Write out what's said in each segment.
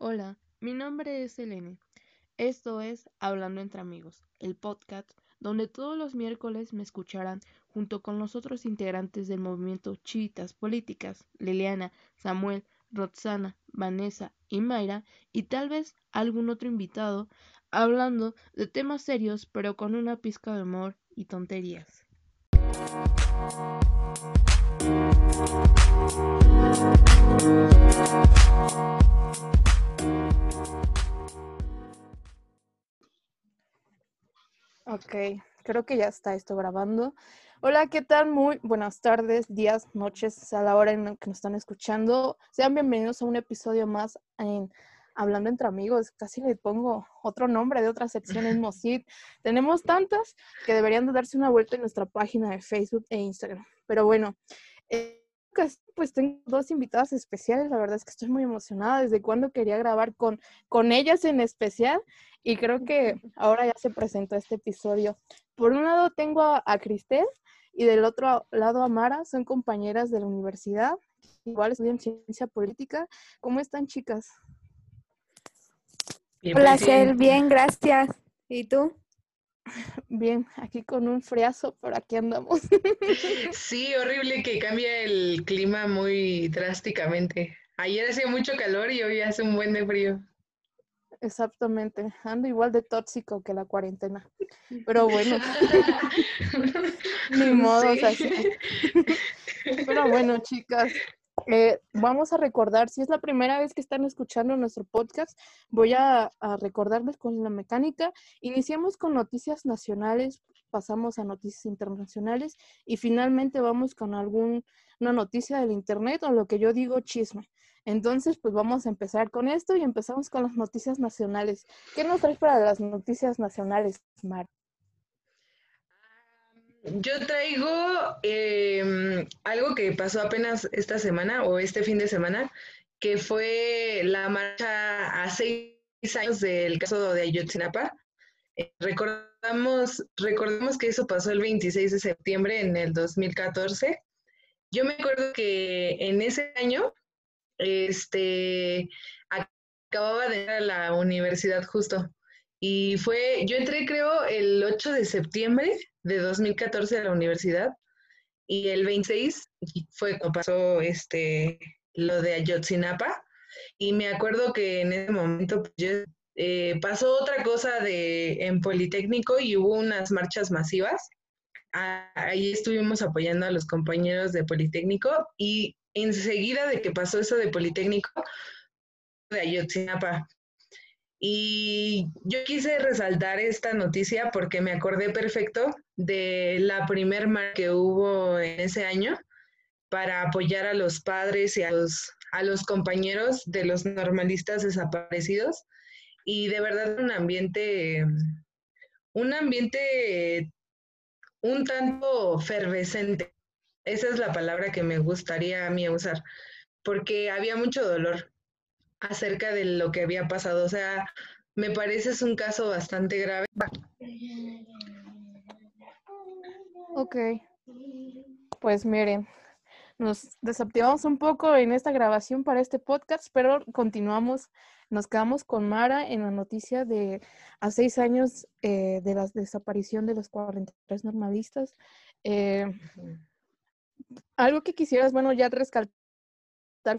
Hola, mi nombre es Elene. Esto es Hablando entre Amigos, el podcast donde todos los miércoles me escucharán junto con los otros integrantes del movimiento Chivitas Políticas, Liliana, Samuel, Roxana, Vanessa y Mayra, y tal vez algún otro invitado, hablando de temas serios pero con una pizca de humor y tonterías. Ok, creo que ya está esto grabando. Hola, ¿qué tal? Muy buenas tardes, días, noches, a la hora en que nos están escuchando. Sean bienvenidos a un episodio más en Hablando entre Amigos. Casi le pongo otro nombre de otra sección en Mosid. Tenemos tantas que deberían de darse una vuelta en nuestra página de Facebook e Instagram. Pero bueno, eh, pues tengo dos invitadas especiales, la verdad es que estoy muy emocionada desde cuando quería grabar con, con ellas en especial y creo que ahora ya se presentó este episodio. Por un lado tengo a, Cristel y del otro lado a Mara, son compañeras de la universidad, igual estudian ciencia política. ¿Cómo están chicas? Bien, Hola, bien. bien, gracias. ¿Y tú? Bien, aquí con un friazo, pero aquí andamos. Sí, horrible que cambia el clima muy drásticamente. Ayer hacía mucho calor y hoy hace un buen de frío. Exactamente, ando igual de tóxico que la cuarentena. Pero bueno, ni modo, así. Pero bueno, chicas, eh, vamos a recordar, si es la primera vez que están escuchando nuestro podcast, voy a, recordarles con la mecánica. Iniciamos con noticias nacionales, pasamos a noticias internacionales y finalmente vamos con alguna noticia del Internet o lo que yo digo chisme. Entonces, pues vamos a empezar con esto y empezamos con las noticias nacionales. ¿Qué nos traes para las noticias nacionales, Mar? Yo traigo em, algo que pasó apenas esta semana o este fin de semana, que fue la marcha a seis años del caso de Ayotzinapa. Eh, recordamos, recordamos que eso pasó el 26 de septiembre en el 2014. Yo me acuerdo que en ese año, este, acababa de ir a la universidad justo. Y fue, yo entré creo el 8 de septiembre de 2014 a la universidad y el 26 fue cuando pasó este, lo de Ayotzinapa y me acuerdo que en ese momento pues, eh, pasó otra cosa de, en Politécnico y hubo unas marchas masivas. ahí estuvimos apoyando a los compañeros de Politécnico y enseguida de que pasó eso de Politécnico, de Ayotzinapa. Y yo quise resaltar esta noticia porque me acordé perfecto de la primer marcha que hubo en ese año para apoyar a los padres y a los, a los compañeros de los normalistas desaparecidos. Y de verdad un ambiente, un ambiente un tanto fervescente. Esa es la palabra que me gustaría a mí usar, porque había mucho dolor acerca de lo que había pasado. O sea, me parece es un caso bastante grave. Ok. Pues miren, nos desactivamos un poco en esta grabación para este podcast, pero continuamos, nos quedamos con Mara en la noticia de a seis años eh, de la desaparición de los 43 normalistas. Eh, algo que quisieras, bueno, ya rescatar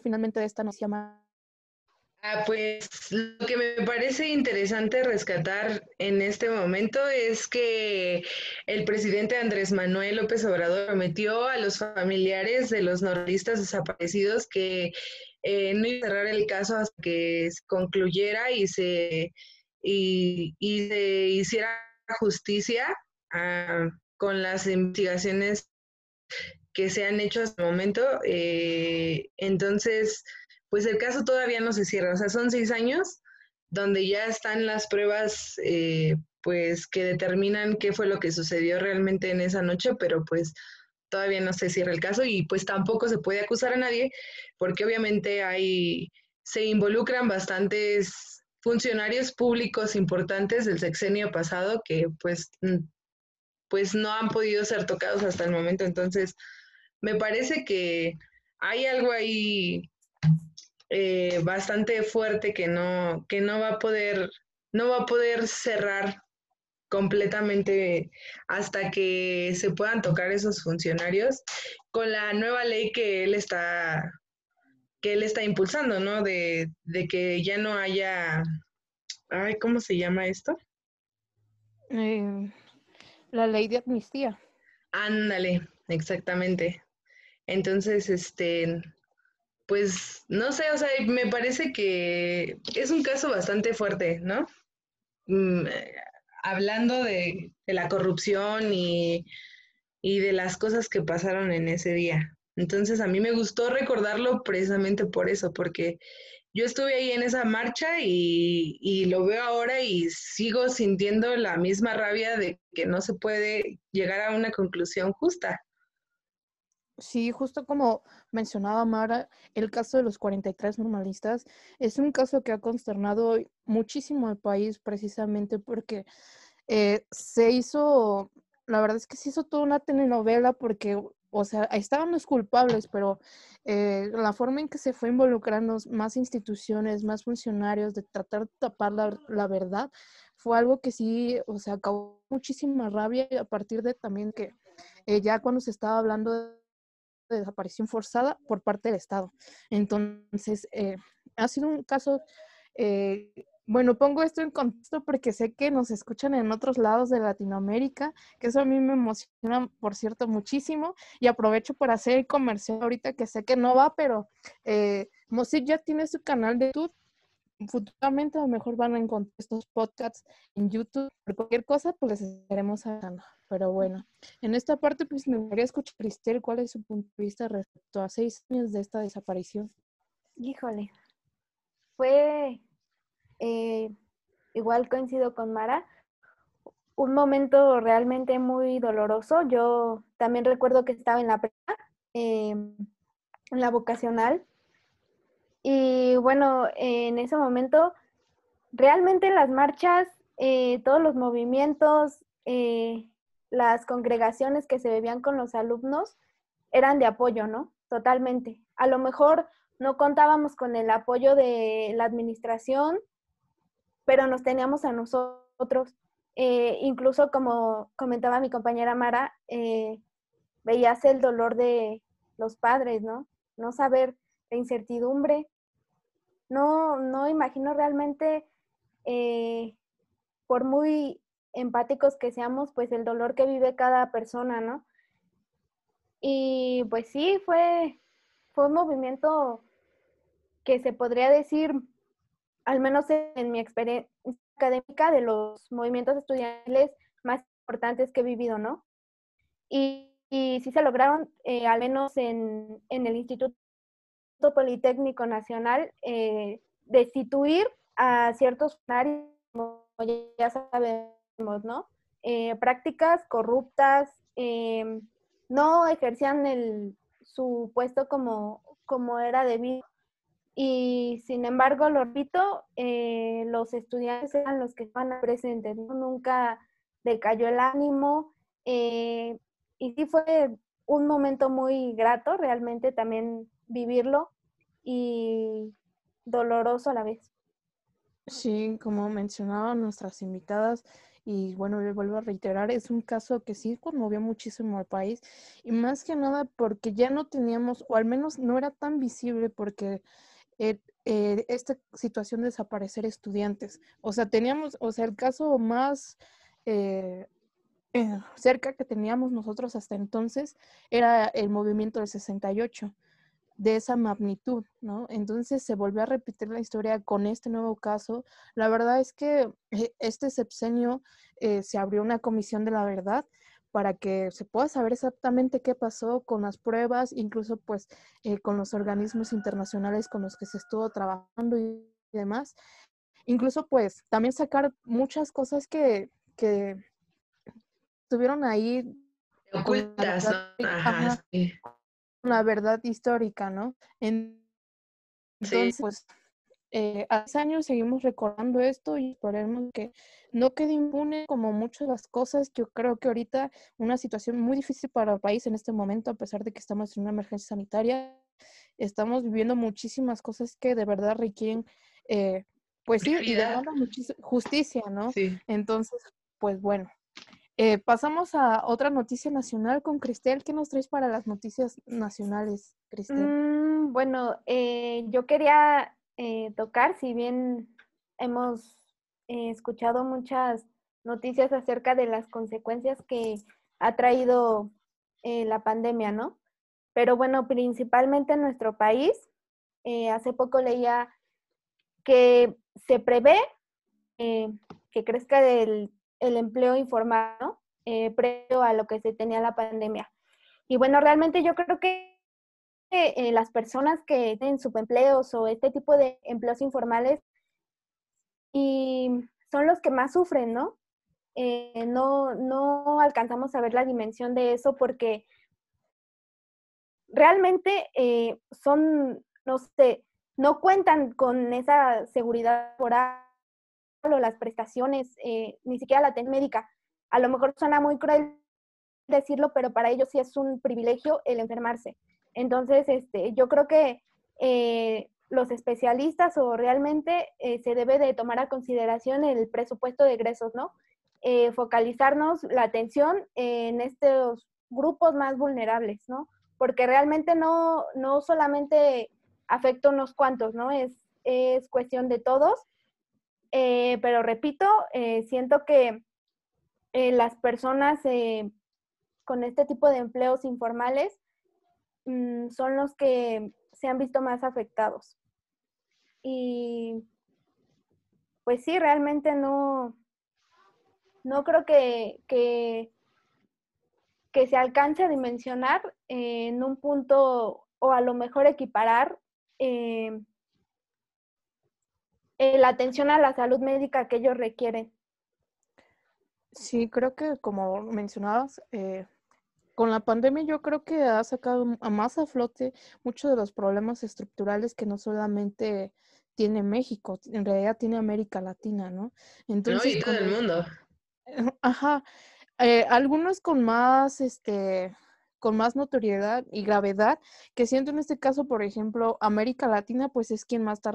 finalmente de esta noticia, Ah, pues lo que me parece interesante rescatar en este momento es que el presidente Andrés Manuel López Obrador prometió a los familiares de los nordistas desaparecidos que eh, no iba a cerrar el caso hasta que se concluyera y se, y, se hiciera justicia ah, con las investigaciones que se han hecho hasta el momento. Eh, entonces, pues el caso todavía no se cierra. O sea, son seis años donde ya están las pruebas, eh, pues, que determinan qué fue lo que sucedió realmente en esa noche, pero pues todavía no se cierra el caso y pues tampoco se puede acusar a nadie porque obviamente hay, se involucran bastantes funcionarios públicos importantes del sexenio pasado que pues, pues no han podido ser tocados hasta el momento. Entonces, me parece que hay algo ahí eh, bastante fuerte que no, que no va a poder, no va a poder cerrar completamente hasta que se puedan tocar esos funcionarios con la nueva ley que él está que él está impulsando, ¿no? De, de que ya no haya, ay, ¿cómo se llama esto? Eh, la ley de amnistía. Ándale, exactamente. Entonces, este, pues, no sé, o sea, me parece que es un caso bastante fuerte, ¿no? Mm, eh, hablando de, de, la corrupción y, y de las cosas que pasaron en ese día. Entonces, a mí me gustó recordarlo precisamente por eso, porque yo estuve ahí en esa marcha y, y, lo veo ahora y sigo sintiendo la misma rabia de que no se puede llegar a una conclusión justa. Sí, justo como mencionaba Mara, el caso de los 43 normalistas es un caso que ha consternado muchísimo al país precisamente porque eh, se hizo, la verdad es que se hizo toda una telenovela porque o sea, estaban los culpables, pero eh, la forma en que se fue involucrando más instituciones, más funcionarios de tratar de tapar la, verdad, fue algo que sí, o sea, causó muchísima rabia a partir de también que eh, ya cuando se estaba hablando de, desaparición forzada por parte del Estado. Entonces, eh, ha sido un caso bueno, pongo esto en contexto porque sé que nos escuchan en otros lados de Latinoamérica, que eso a mí me emociona, por cierto, muchísimo. Y aprovecho para hacer el comercial ahorita que sé que no va, pero eh, ya tiene su canal de YouTube. Futuramente a lo mejor van a encontrar estos podcasts en YouTube. Por cualquier cosa, pues les estaremos hablando. Pero bueno, en esta parte, pues me gustaría escuchar, Cristel, cuál es su punto de vista respecto a seis años de esta desaparición. Híjole, fue eh, igual coincido con Mara, un momento realmente muy doloroso. Yo también recuerdo que estaba en la prepa, em, en la vocacional, y bueno, en ese momento, realmente las marchas, eh, todos los movimientos, eh, las congregaciones que se bebían con los alumnos eran de apoyo, ¿no? Totalmente. A lo mejor no contábamos con el apoyo de la administración, pero nos teníamos a nosotros. Eh, incluso como comentaba mi compañera Mara, veías el dolor de los padres, ¿no? No saber la incertidumbre. No, no imagino realmente, eh, por muy empáticos que seamos, pues el dolor que vive cada persona, ¿no? Y pues sí, fue, fue un movimiento que se podría decir al menos en mi experiencia académica, de los movimientos estudiantiles más importantes que he vivido, ¿no? Y, y sí se lograron, eh, al menos en, en, el Instituto Politécnico Nacional, eh, destituir a ciertos funcionarios, como ya sabemos, ¿no? Eh, prácticas corruptas, em, no ejercían el, su puesto como, como era debido y sin embargo, lo repito, eh, los estudiantes eran los que estaban presentes, nunca decayó el ánimo eh, y sí fue un momento muy grato realmente también vivirlo y doloroso a la vez. Sí, como mencionaban nuestras invitadas, y bueno, le vuelvo a reiterar, es un caso que sí conmovió muchísimo al país y más que nada porque ya no teníamos, o al menos no era tan visible porque eh, eh, esta situación de desaparecer estudiantes. O sea, teníamos, o sea, el caso más eh, cerca que teníamos nosotros hasta entonces era el movimiento del 68 de esa magnitud, ¿no? Entonces se volvió a repetir la historia con este nuevo caso. La verdad es que este sexenio se abrió una comisión de la verdad para que se pueda saber exactamente qué pasó con las pruebas, incluso pues eh, con los organismos internacionales con los que se estuvo trabajando y demás. Incluso pues también sacar muchas cosas que, que estuvieron ahí. Ocultas, la verdad histórica, ¿no? Entonces, pues eh, hace años seguimos recordando esto y esperemos que no quede impune como muchas de las cosas. Yo creo que ahorita una situación muy difícil para el país en este momento, a pesar de que estamos en una emergencia sanitaria, estamos viviendo muchísimas cosas que de verdad requieren, eh, pues sí, y justicia, ¿no? Sí. Entonces, pues bueno. Eh, pasamos a otra noticia nacional con Cristel. ¿Qué nos traes para las noticias nacionales, Cristel? Mm, bueno, eh, yo quería tocar, si bien hemos escuchado muchas noticias acerca de las consecuencias que ha traído la pandemia, ¿no? Pero bueno, principalmente en nuestro país, eh, hace poco leía que se prevé eh, que crezca el, el empleo informal, ¿no? Eh, previo a lo que se tenía la pandemia. Y bueno, realmente yo creo que las personas que tienen subempleos o este tipo de empleos informales y son los que más sufren, ¿no? no, no alcanzamos a ver la dimensión de eso porque realmente eh, son, no sé, no cuentan con esa seguridad laboral o las prestaciones, eh, ni siquiera la atención médica. A lo mejor suena muy cruel decirlo, pero para ellos sí es un privilegio el enfermarse. Entonces, este, yo creo que eh, los especialistas o realmente se debe de tomar a consideración el presupuesto de egresos, ¿no? focalizarnos la atención en estos grupos más vulnerables, ¿no? porque realmente no, no solamente afecta unos cuantos, ¿no? Es, es cuestión de todos. Eh, pero repito, eh, siento que eh, las personas con este tipo de empleos informales mm, son los que se han visto más afectados. Y pues sí, realmente no, no creo que, que se alcance a dimensionar en un punto o a lo mejor equiparar la atención a la salud médica que ellos requieren. Sí, creo que como mencionabas, eh, con la pandemia yo creo que ha sacado a más a flote muchos de los problemas estructurales que no solamente tiene México, en realidad tiene América Latina, ¿no? Entonces, no, y todo el mundo. Ajá, eh, algunos con más, este, con más notoriedad y gravedad, que siento en este caso, por ejemplo, América Latina, pues es quien más está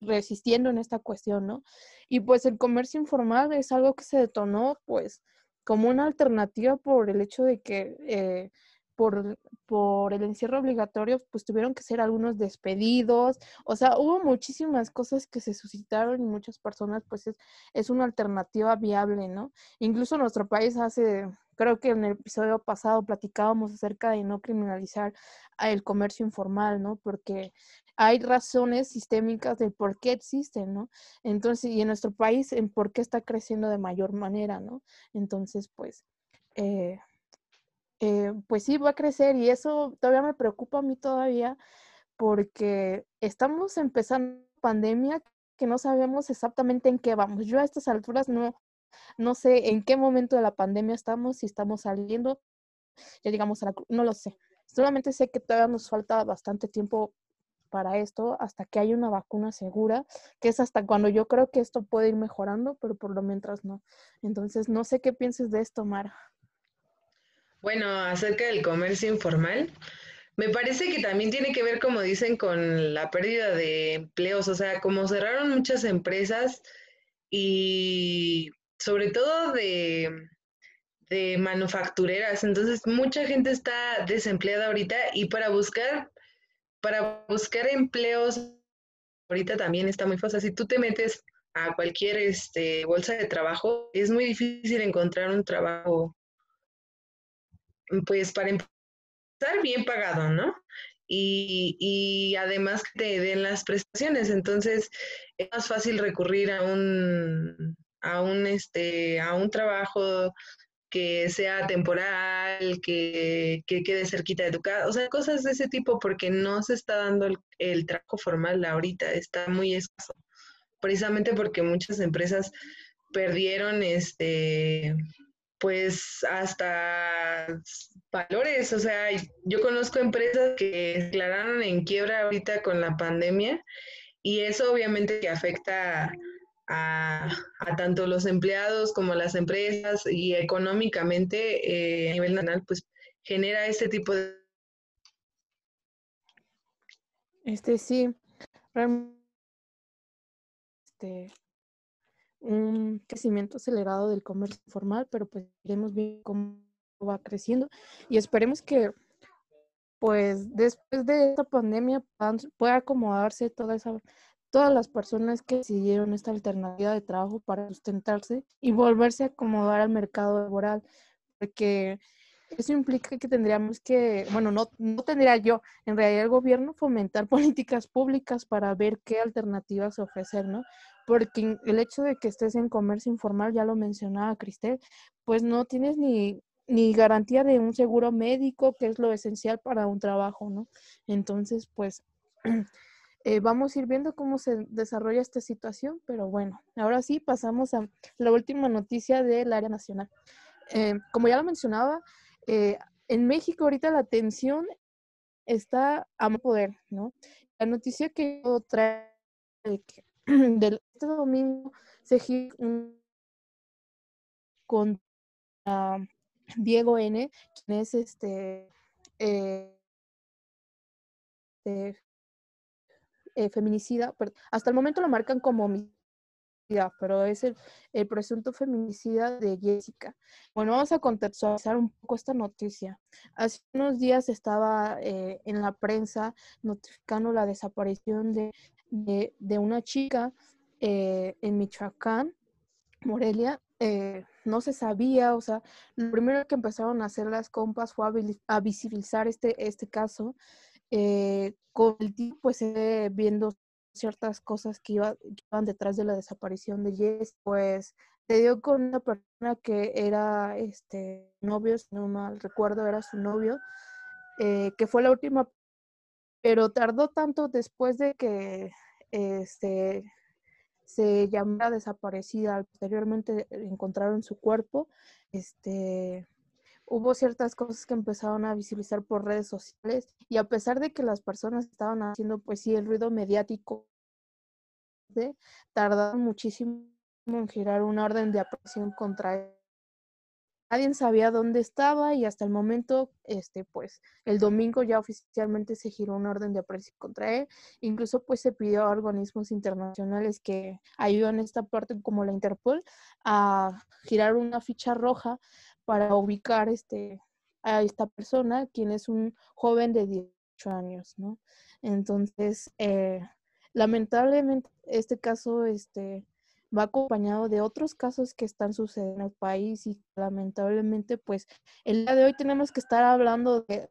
resistiendo en esta cuestión, ¿no? Y pues el comercio informal es algo que se detonó, pues, como una alternativa por el hecho de que eh, por, por el encierro obligatorio, pues tuvieron que ser algunos despedidos, o sea, hubo muchísimas cosas que se suscitaron y muchas personas, pues es, es una alternativa viable, ¿no? Incluso nuestro país hace, creo que en el episodio pasado platicábamos acerca de no criminalizar el comercio informal, ¿no? Porque hay razones sistémicas de por qué existen, ¿no? Entonces, y en nuestro país, en por qué está creciendo de mayor manera, ¿no? Entonces, pues, eh, eh, pues sí, va a crecer y eso todavía me preocupa a mí todavía porque estamos empezando pandemia que no sabemos exactamente en qué vamos. Yo a estas alturas no, no sé en qué momento de la pandemia estamos, si estamos saliendo, ya digamos, a la, no lo sé. Solamente sé que todavía nos falta bastante tiempo para esto hasta que haya una vacuna segura, que es hasta cuando yo creo que esto puede ir mejorando, pero por lo mientras no. Entonces, no sé qué pienses de esto, Mara. Bueno, acerca del comercio informal, me parece que también tiene que ver, como dicen, con la pérdida de empleos, o sea, como cerraron muchas empresas y sobre todo de, de manufactureras, entonces mucha gente está desempleada ahorita y para buscar, para buscar empleos, ahorita también está muy fácil. Si tú te metes a cualquier este, bolsa de trabajo, es muy difícil encontrar un trabajo pues para empezar bien pagado, ¿no? Y, y, además que te den las prestaciones. Entonces, es más fácil recurrir a un, a un, este, a un trabajo que sea temporal, que, que quede cerquita de tu casa, o sea, cosas de ese tipo, porque no se está dando el, el trabajo formal ahorita, está muy escaso, precisamente porque muchas empresas perdieron este pues hasta valores, o sea, yo conozco empresas que declararon en quiebra ahorita con la pandemia y eso obviamente que afecta a, tanto los empleados como las empresas y económicamente eh, a nivel nacional, pues genera este tipo de Este sí, este, un crecimiento acelerado del comercio informal, pero pues veremos bien cómo va creciendo y esperemos que pues después de esta pandemia pueda acomodarse toda esa, todas las personas que decidieron esta alternativa de trabajo para sustentarse y volverse a acomodar al mercado laboral, porque eso implica que tendríamos que, bueno, no, no tendría yo, en realidad el gobierno fomentar políticas públicas para ver qué alternativas ofrecer, ¿no? Porque el hecho de que estés en comercio informal, ya lo mencionaba Cristel, pues no tienes ni ni garantía de un seguro médico, que es lo esencial para un trabajo, ¿no? Entonces, pues eh, vamos a ir viendo cómo se desarrolla esta situación, pero bueno, ahora sí pasamos a la última noticia del área nacional. Eh, como ya lo mencionaba, eh, en México ahorita la tensión está a poder, ¿no? La noticia que yo traigo del este domingo se gira con Diego N., quien es este, eh, eh, eh, feminicida, hasta el momento lo marcan como homicida, pero es el, presunto feminicida de Jessica. Bueno, vamos a contextualizar un poco esta noticia. Hace unos días estaba en la prensa notificando la desaparición de, de una chica en Michoacán, Morelia, eh, no se sabía, o sea, lo primero que empezaron a hacer las compas fue a, visibilizar este, este caso. Eh, con el tiempo, pues, viendo ciertas cosas que, iba, iban detrás de la desaparición de Jess, pues se dio con una persona que era este novio, si no mal recuerdo, era su novio, eh, que fue la última, pero tardó tanto después de que este se llamara desaparecida, posteriormente encontraron su cuerpo, este, hubo ciertas cosas que empezaron a visibilizar por redes sociales y a pesar de que las personas estaban haciendo pues sí el ruido mediático, tardaron muchísimo en girar una orden de aprehensión contra él nadie sabía dónde estaba y hasta el momento, este, pues, el domingo ya oficialmente se giró una orden de aprehensión contra él. Incluso, pues, se pidió a organismos internacionales que ayudan esta parte, como la Interpol, a girar una ficha roja para ubicar, este, a esta persona, quien es un joven de 18 años, ¿no? Entonces, eh, lamentablemente, este caso, este, va acompañado de otros casos que están sucediendo en el país y lamentablemente pues el día de hoy tenemos que estar hablando de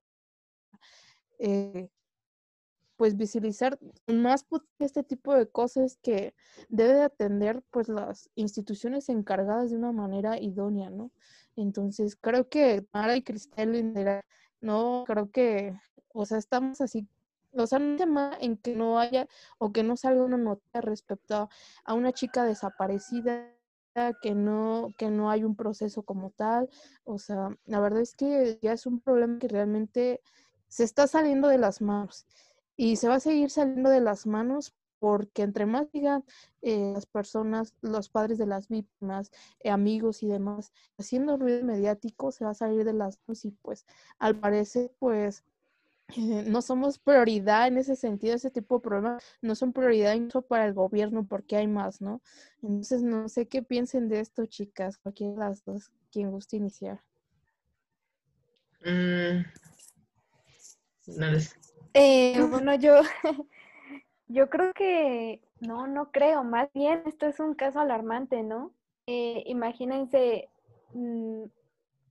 eh, pues visibilizar más este tipo de cosas que debe de atender pues las instituciones encargadas de una manera idónea, ¿no? Entonces creo que Mara y Cristel no creo que, o sea, estamos así o sea, un tema en que no haya o que no salga una nota respecto a una chica desaparecida que no que no hay un proceso como tal, o sea, la verdad es que ya es un problema que realmente se está saliendo de las manos y se va a seguir saliendo de las manos porque entre más digan eh, las personas, los padres de las víctimas, eh, amigos y demás, haciendo ruido mediático, se va a salir de las manos y pues al parecer pues no somos prioridad en ese sentido, ese tipo de problemas no son prioridad incluso para el gobierno porque hay más, ¿no? Entonces, no sé qué piensen de esto, chicas, cualquiera de las dos, quien guste iniciar. Mm, eh, bueno, yo, yo creo que no, no creo, más bien esto es un caso alarmante, ¿no? Eh, imagínense mm,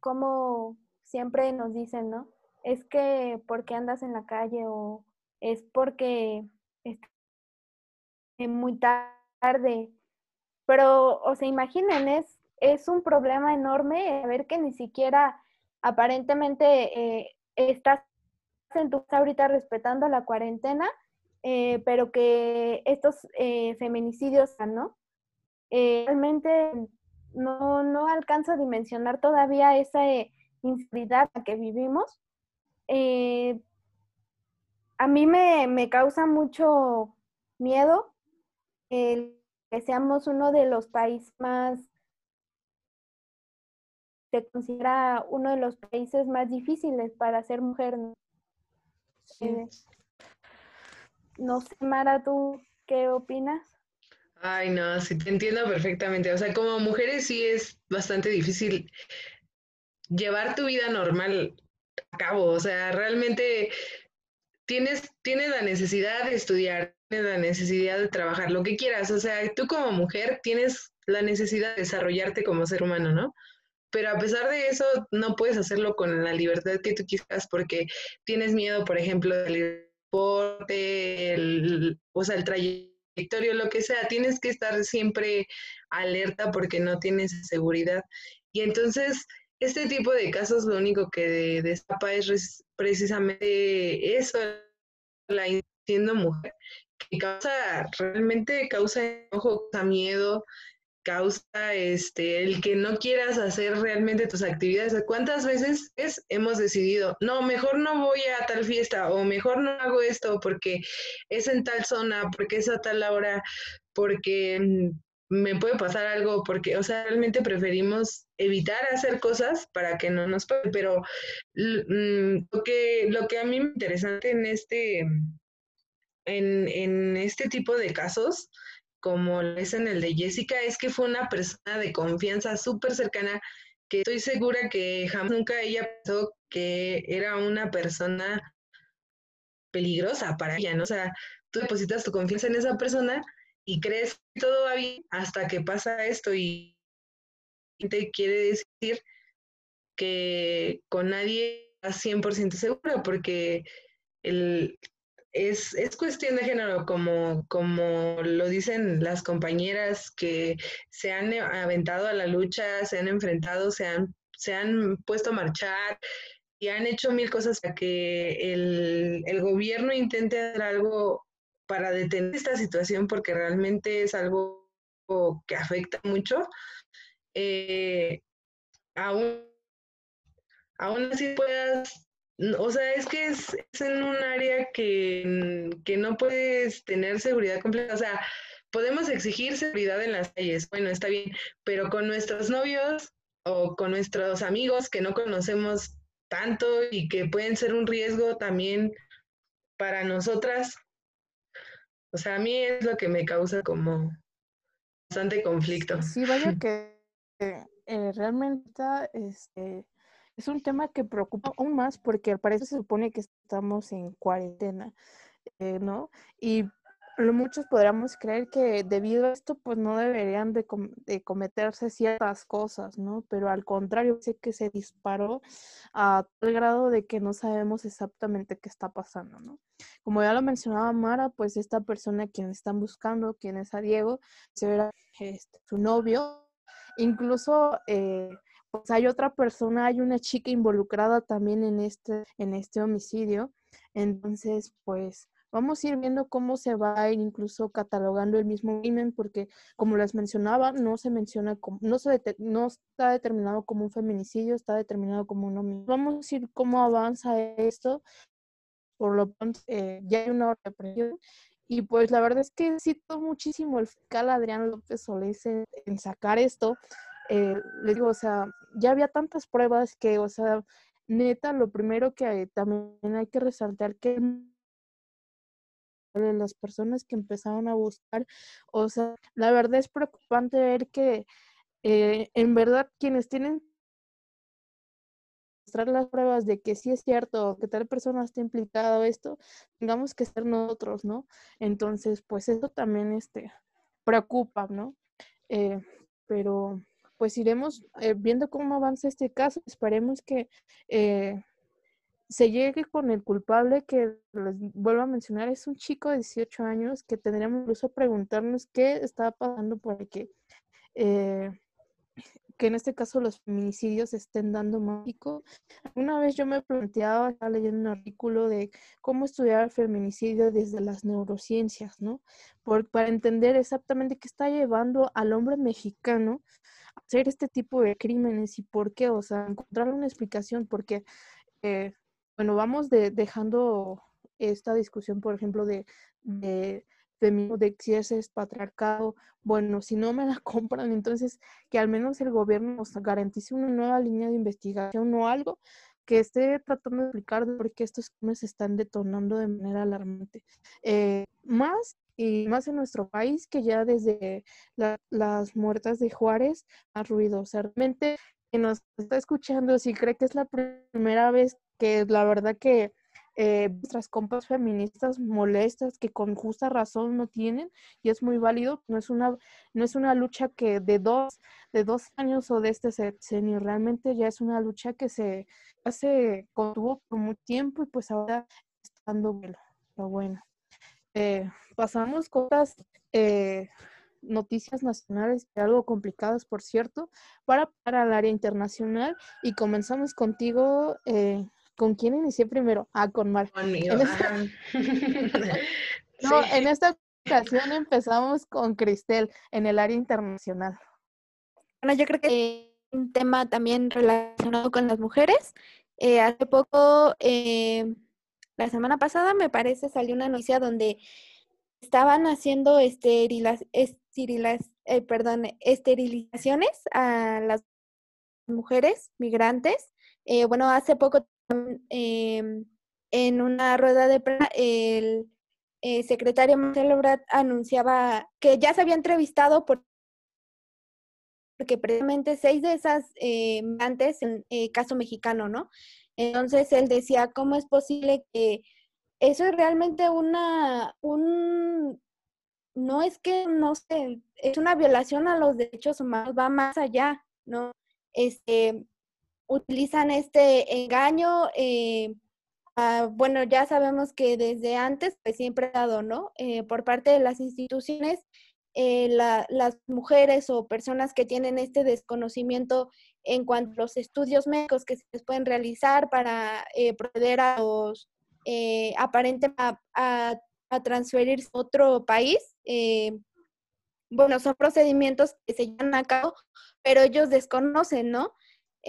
cómo siempre nos dicen, ¿no? es que porque andas en la calle o es porque es muy tarde. Pero, o sea, imaginen, es, es un problema enorme ver que ni siquiera aparentemente eh, estás en tu casa ahorita respetando la cuarentena, eh, pero que estos eh, feminicidios, ¿no? realmente no, no alcanzo a dimensionar todavía esa inseguridad que vivimos eh, a mí me, causa mucho miedo el que seamos uno de los países más, se considera uno de los países más difíciles para ser mujer. Eh, No sé, Mara, ¿tú qué opinas? Ay, no, sí, te entiendo perfectamente. O sea, como mujeres sí es bastante difícil llevar tu vida normal a cabo. O sea, realmente tienes, tienes la necesidad de estudiar, tienes la necesidad de trabajar, lo que quieras. O sea, tú como mujer tienes la necesidad de desarrollarte como ser humano, ¿no? Pero a pesar de eso, no puedes hacerlo con la libertad que tú quieras porque tienes miedo, por ejemplo, del el, o sea, el trayectorio, lo que sea. Tienes que estar siempre alerta porque no tienes seguridad. Y entonces, este tipo de casos lo único que destapa es precisamente eso, la siendo mujer, que causa, realmente causa enojo, causa miedo, causa este el que no quieras hacer realmente tus actividades. ¿Cuántas veces es, hemos decidido, no, mejor no voy a tal fiesta o mejor no hago esto porque es en tal zona, porque es a tal hora, porque mm, me puede pasar algo porque, o sea, realmente preferimos evitar hacer cosas para que no nos pase, pero mm, lo, que, lo que a mí me interesante en este, en, en este tipo de casos, como es en el de Jessica, es que fue una persona de confianza súper cercana que estoy segura que jamás nunca ella pensó que era una persona peligrosa para ella, ¿no? O sea, tú depositas tu confianza en esa persona y crees que todo va bien hasta que pasa esto y te quiere decir que con nadie estás 100% segura porque el, es, es, cuestión de género, como, como lo dicen las compañeras que se han aventado a la lucha, se han enfrentado, se han, se han puesto a marchar y han hecho mil cosas para que el, el gobierno intente hacer algo para detener esta situación, porque realmente es algo que afecta mucho, eh, aún, aún así puedas, o sea, es que es, en un área que, que, no puedes tener seguridad completa, o sea, podemos exigir seguridad en las calles, bueno, está bien, pero con nuestros novios o con nuestros amigos que no conocemos tanto y que pueden ser un riesgo también para nosotras, o sea, a mí es lo que me causa como bastante conflicto. Sí, vaya que eh, realmente este, es un tema que preocupa aún más porque al parecer se supone que estamos en cuarentena, eh, ¿no? Y muchos podríamos creer que debido a esto, pues no deberían de, cometerse ciertas cosas, ¿no? Pero al contrario, sé que se disparó a tal grado de que no sabemos exactamente qué está pasando, ¿no? Como ya lo mencionaba Mara, pues esta persona quien están buscando, quien es a Diego, se verá este, su novio, incluso... Eh, hay otra persona, hay una chica involucrada también en este, en este homicidio. Entonces, pues vamos a ir viendo cómo se va a ir incluso catalogando el mismo crimen, porque como les mencionaba, no se menciona no, se no está determinado como un feminicidio, está determinado como un homicidio. Vamos a ir cómo avanza esto. Por lo pronto, eh, ya hay una presión. Y pues la verdad es que cito muchísimo el fiscal Adrián López Solís en, sacar esto. Eh, les digo, o sea, ya había tantas pruebas que, o sea, neta, lo primero que también hay que resaltar que las personas que empezaron a buscar. O sea, la verdad es preocupante ver que eh, en verdad quienes tienen mostrar las pruebas de que sí es cierto, que tal persona está implicada esto, tengamos que ser nosotros, ¿no? Entonces, pues eso también este, preocupa, ¿no? Eh, pero pues iremos eh, viendo cómo avanza este caso. Esperemos que se llegue con el culpable que les vuelvo a mencionar, es un chico de 18 años que tendríamos incluso preguntarnos qué estaba pasando por que, eh, que en este caso los feminicidios estén dando mágico. Una vez yo me planteaba, estaba leyendo un artículo de cómo estudiar el feminicidio desde las neurociencias, ¿no? Por, para entender exactamente qué está llevando al hombre mexicano a hacer este tipo de crímenes y por qué, o sea, encontrar una explicación, porque eh, bueno, vamos de, dejando esta discusión, por ejemplo, de feminismo, de es patriarcado, bueno, si no me la compran, entonces que al menos el gobierno nos garantice una nueva línea de investigación o algo que esté tratando de explicar por qué estos crímenes están detonando de manera alarmante. Eh, más y más en nuestro país que ya desde las muertas de Juárez ha ruido. O sea, realmente que nos está escuchando, si cree que es la primera vez que la verdad que eh, nuestras compas feministas molestas que con justa razón no tienen y es muy válido, no es una, no es una lucha que de dos, de dos años o de este sexenio, realmente ya es una lucha que se hace contuvo por mucho tiempo y pues ahora está dando lo bueno. Eh, pasamos cosas, eh, noticias nacionales, algo complicadas, por cierto, para, para el área internacional y comenzamos contigo. Eh, ¿Con quién inicié primero? Ah, con Mar. En esta... no, en esta ocasión empezamos con Cristel en el área internacional. Bueno, yo creo que un tema también relacionado con las mujeres. hace poco la semana pasada me parece salió una noticia donde estaban haciendo esterilas, esterilas, eh, perdón, esterilizaciones a las mujeres migrantes. Eh, bueno, hace poco eh, en una rueda de prensa el eh, secretario Marcelo Brad anunciaba que ya se había entrevistado por porque precisamente seis de esas eh, migrantes en caso mexicano, ¿no? Entonces él decía, ¿cómo es posible que eso es realmente una, un, no es que, no sé, es una violación a los derechos humanos, va más allá, ¿no? Este, utilizan este engaño, eh, bueno, ya sabemos que desde antes, pues siempre ha dado, ¿no? Eh, por parte de las instituciones, eh, las mujeres o personas que tienen este desconocimiento en cuanto a los estudios médicos que se pueden realizar para eh, proceder a los eh, aparentemente a, transferirse a otro país. Bueno, son procedimientos que se llevan a cabo, pero ellos desconocen, ¿no?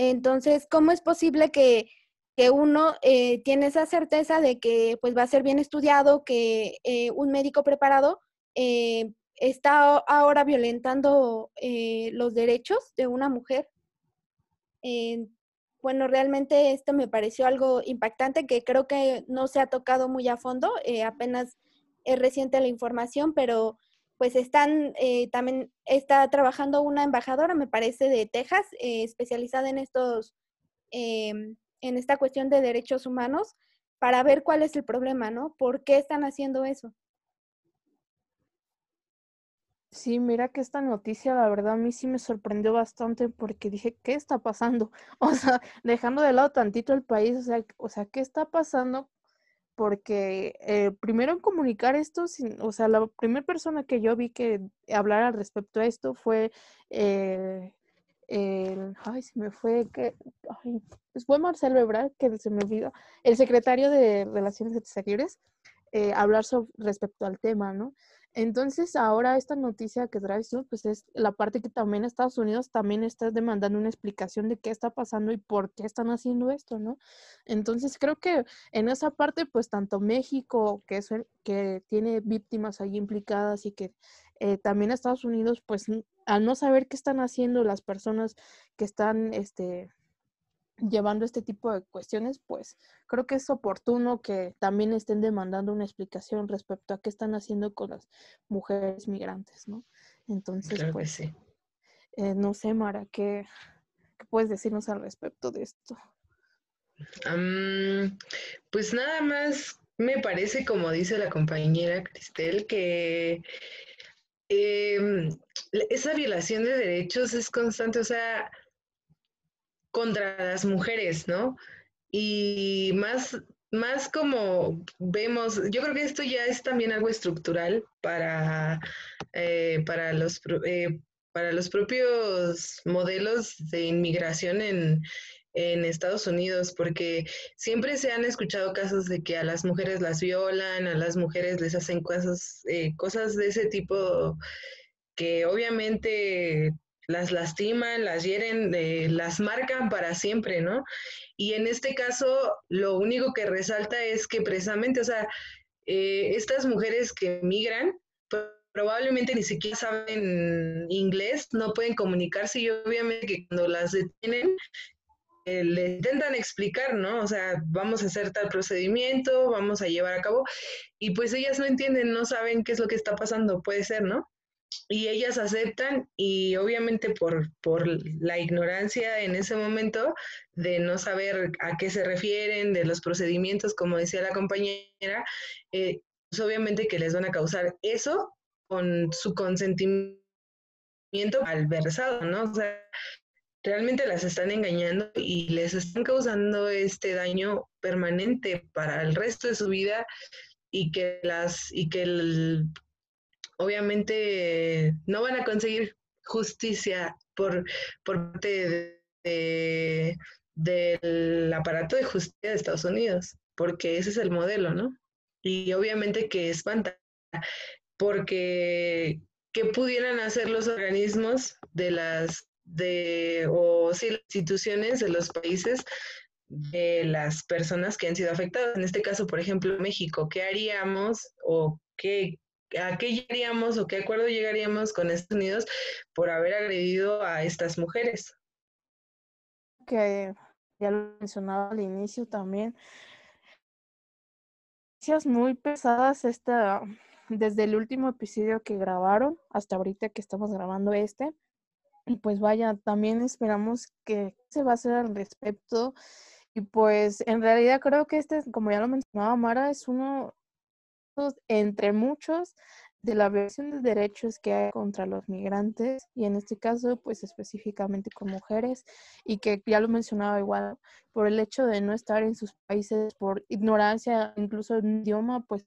Entonces, ¿cómo es posible que, que uno eh, tiene esa certeza de que pues va a ser bien estudiado, que un médico preparado está ahora violentando los derechos de una mujer? bueno, realmente esto me pareció algo impactante que creo que no se ha tocado muy a fondo, eh, apenas es reciente la información, pero pues están, eh, también está trabajando una embajadora, me parece, de Texas, eh, especializada en estos, em, en esta cuestión de derechos humanos, para ver cuál es el problema, ¿no? ¿Por qué están haciendo eso? Sí, mira que esta noticia, la verdad, a mí sí me sorprendió bastante porque dije, ¿qué está pasando? O sea, dejando de lado tantito el país, o sea, o sea ¿qué está pasando? Porque eh, primero en comunicar esto, o sea, la primera persona que yo vi que hablara al respecto a esto fue eh, el, ay, se me fue, que, ay, pues fue Marcelo Ebrard, que se me olvidó, el secretario de Relaciones Exteriores, eh, hablar sobre, respecto al tema, ¿no? Entonces, ahora esta noticia que traes tú, pues es la parte que también Estados Unidos también está demandando una explicación de qué está pasando y por qué están haciendo esto, ¿no? Entonces, creo que en esa parte, pues tanto México, que, es que tiene víctimas ahí implicadas y que eh, también Estados Unidos, pues al no saber qué están haciendo las personas que están, este, llevando este tipo de cuestiones, pues creo que es oportuno que también estén demandando una explicación respecto a qué están haciendo con las mujeres migrantes, ¿no? Entonces, pues, sí. Eh, no sé, Mara, ¿qué, puedes decirnos al respecto de esto? pues nada más me parece, como dice la compañera Cristel, que em, esa violación de derechos es constante, o sea, contra las mujeres, ¿no? Y más, más como vemos, yo creo que esto ya es también algo estructural para, eh, para, los, eh, para los propios modelos de inmigración en, en Estados Unidos, porque siempre se han escuchado casos de que a las mujeres las violan, a las mujeres les hacen cosas, eh, cosas de ese tipo que obviamente las lastiman, las hieren, eh, las marcan para siempre, ¿no? Y en este caso, lo único que resalta es que precisamente, o sea, eh, estas mujeres que migran, probablemente ni siquiera saben inglés, no pueden comunicarse y obviamente que cuando las detienen, le intentan explicar, ¿no? O sea, vamos a hacer tal procedimiento, vamos a llevar a cabo, y pues ellas no entienden, no saben qué es lo que está pasando, puede ser, ¿no? Y ellas aceptan y obviamente por, por la ignorancia en ese momento de no saber a qué se refieren, de los procedimientos, como decía la compañera, eh, pues obviamente que les van a causar eso con su consentimiento versado, ¿no? O sea, realmente las están engañando y les están causando este daño permanente para el resto de su vida y que las y que obviamente no van a conseguir justicia por, parte del aparato de justicia de Estados Unidos, porque ese es el modelo, ¿no? Y obviamente que espanta, porque ¿qué pudieran hacer los organismos de las de, o sí, las instituciones de los países de las personas que han sido afectadas. En este caso, por ejemplo, México, ¿qué haríamos o qué, a qué llegaríamos o qué acuerdo llegaríamos con Estados Unidos por haber agredido a estas mujeres? Que ya lo mencionaba al inicio también. Muy pesadas esta, desde el último episodio que grabaron hasta ahorita que estamos grabando este. Y pues vaya, también esperamos que se va a hacer al respecto. Y pues en realidad creo que este, como ya lo mencionaba Mara, es uno entre muchos de la versión de derechos que hay contra los migrantes y en este caso pues específicamente con mujeres y que ya lo mencionaba igual por el hecho de no estar en sus países por ignorancia incluso en idioma pues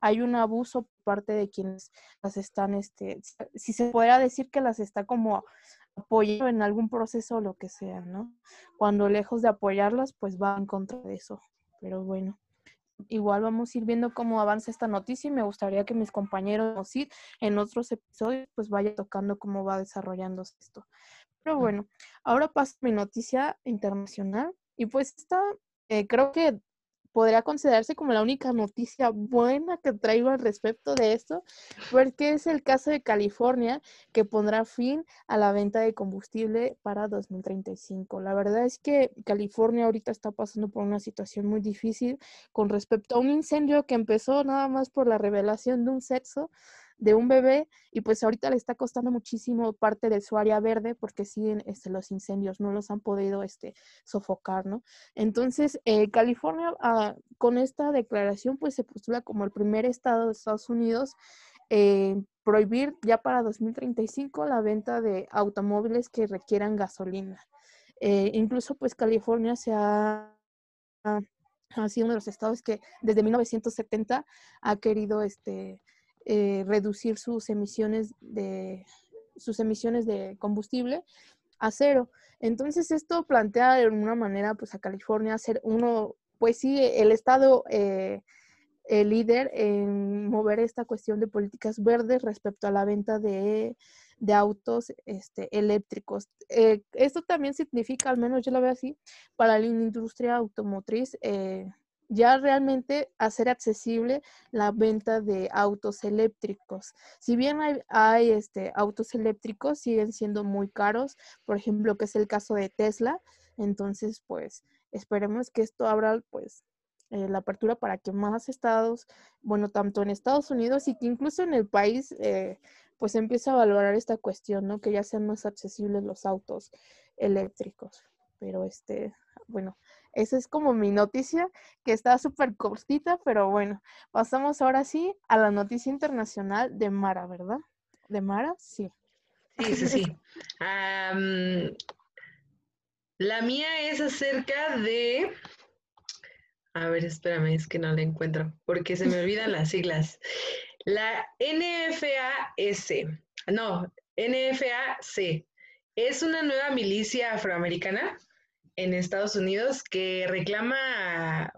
hay un abuso por parte de quienes las están, este, si se pudiera decir que las está como apoyando en algún proceso o lo que sea, ¿no? Cuando lejos de apoyarlas, pues va en contra de eso. Pero bueno, igual vamos a ir viendo cómo avanza esta noticia y me gustaría que mis compañeros en otros episodios pues vaya tocando cómo va desarrollándose esto. Pero bueno, ahora paso a mi noticia internacional y pues esta eh, creo que podría considerarse como la única noticia buena que traigo al respecto de esto, porque es el caso de California que pondrá fin a la venta de combustible para 2035. La verdad es que California ahorita está pasando por una situación muy difícil con respecto a un incendio que empezó nada más por la revelación de un sexo de un bebé y pues ahorita le está costando muchísimo parte de su área verde porque siguen este, los incendios, no los han podido este, sofocar, ¿no? Entonces, eh, California ah, con esta declaración pues se postula como el primer estado de Estados Unidos eh, prohibir ya para 2035 la venta de automóviles que requieran gasolina. Eh, incluso pues California se ha, ha sido uno de los estados que desde 1970 ha querido este eh, reducir sus emisiones de sus emisiones de combustible a cero. Entonces esto plantea de una manera pues a California ser uno, pues sí, el estado eh, el líder en mover esta cuestión de políticas verdes respecto a la venta de, de autos este, eléctricos. Eh, esto también significa, al menos yo lo veo así, para la industria automotriz, eh, ya realmente hacer accesible la venta de autos eléctricos. Si bien hay, este, autos eléctricos, siguen siendo muy caros, por ejemplo, que es el caso de Tesla. Entonces, pues esperemos que esto abra pues eh, la apertura para que más estados, bueno, tanto en Estados Unidos y que incluso en el país, eh, pues empiece a valorar esta cuestión, ¿no? Que ya sean más accesibles los autos eléctricos. Pero este, bueno, esa es como mi noticia, que está súper cortita, pero bueno, pasamos ahora sí a la noticia internacional de Mara, ¿verdad? ¿De Mara? Sí. Sí, sí, sí. la mía es acerca de... A ver, espérame, es que no la encuentro, porque se me olvidan las siglas. La NFAS, no, NFAC, es una nueva milicia afroamericana en Estados Unidos que reclama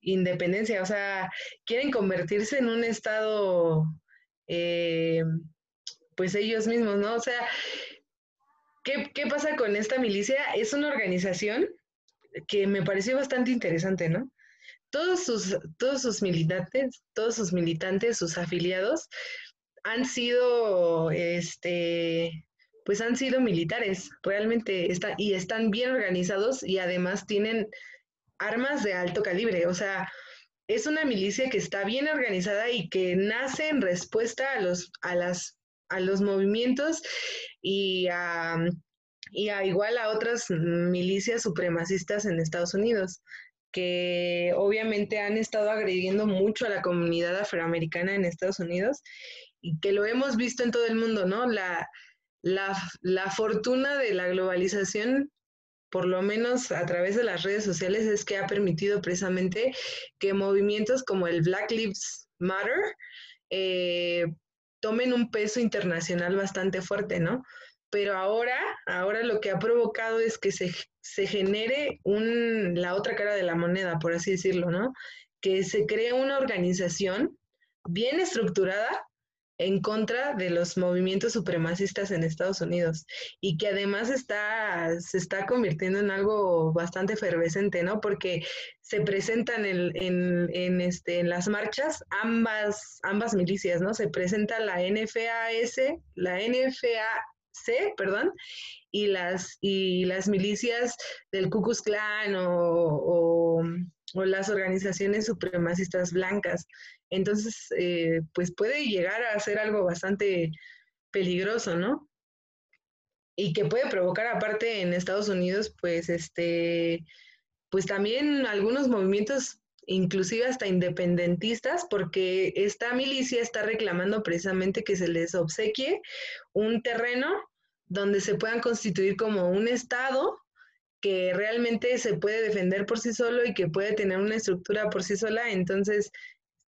independencia, o sea, quieren convertirse en un estado, eh, pues ellos mismos, ¿no? O sea, ¿qué, ¿qué pasa con esta milicia? Es una organización que me pareció bastante interesante, ¿no? Todos sus, todos sus militantes, todos sus militantes, sus afiliados, han sido este, pues han sido militares, realmente está, y están bien organizados y además tienen armas de alto calibre, o sea, es una milicia que está bien organizada y que nace en respuesta a los, a las, a los movimientos y a, y a igual a otras milicias supremacistas en Estados Unidos que obviamente han estado agrediendo mucho a la comunidad afroamericana en Estados Unidos y que lo hemos visto en todo el mundo, ¿no? La, la, la fortuna de la globalización por lo menos a través de las redes sociales, es que ha permitido precisamente que movimientos como el Black Lives Matter eh, tomen un peso internacional bastante fuerte, ¿no? Pero ahora, ahora lo que ha provocado es que se, se genere un, la otra cara de la moneda, por así decirlo, ¿no? Que se cree una organización bien estructurada en contra de los movimientos supremacistas en Estados Unidos y que además está, se está convirtiendo en algo bastante efervescente, ¿no? Porque se presentan en, en, este, en las marchas ambas, ambas milicias, ¿no? Se presenta la NFAS, la NFAC, perdón, y las, y las milicias del Ku Klux Klan o las organizaciones supremacistas blancas. Entonces, eh, pues puede llegar a ser algo bastante peligroso, ¿no? Y que puede provocar aparte en Estados Unidos, pues, este, pues también algunos movimientos inclusive hasta independentistas, porque esta milicia está reclamando precisamente que se les obsequie un terreno donde se puedan constituir como un estado que realmente se puede defender por sí solo y que puede tener una estructura por sí sola. Entonces,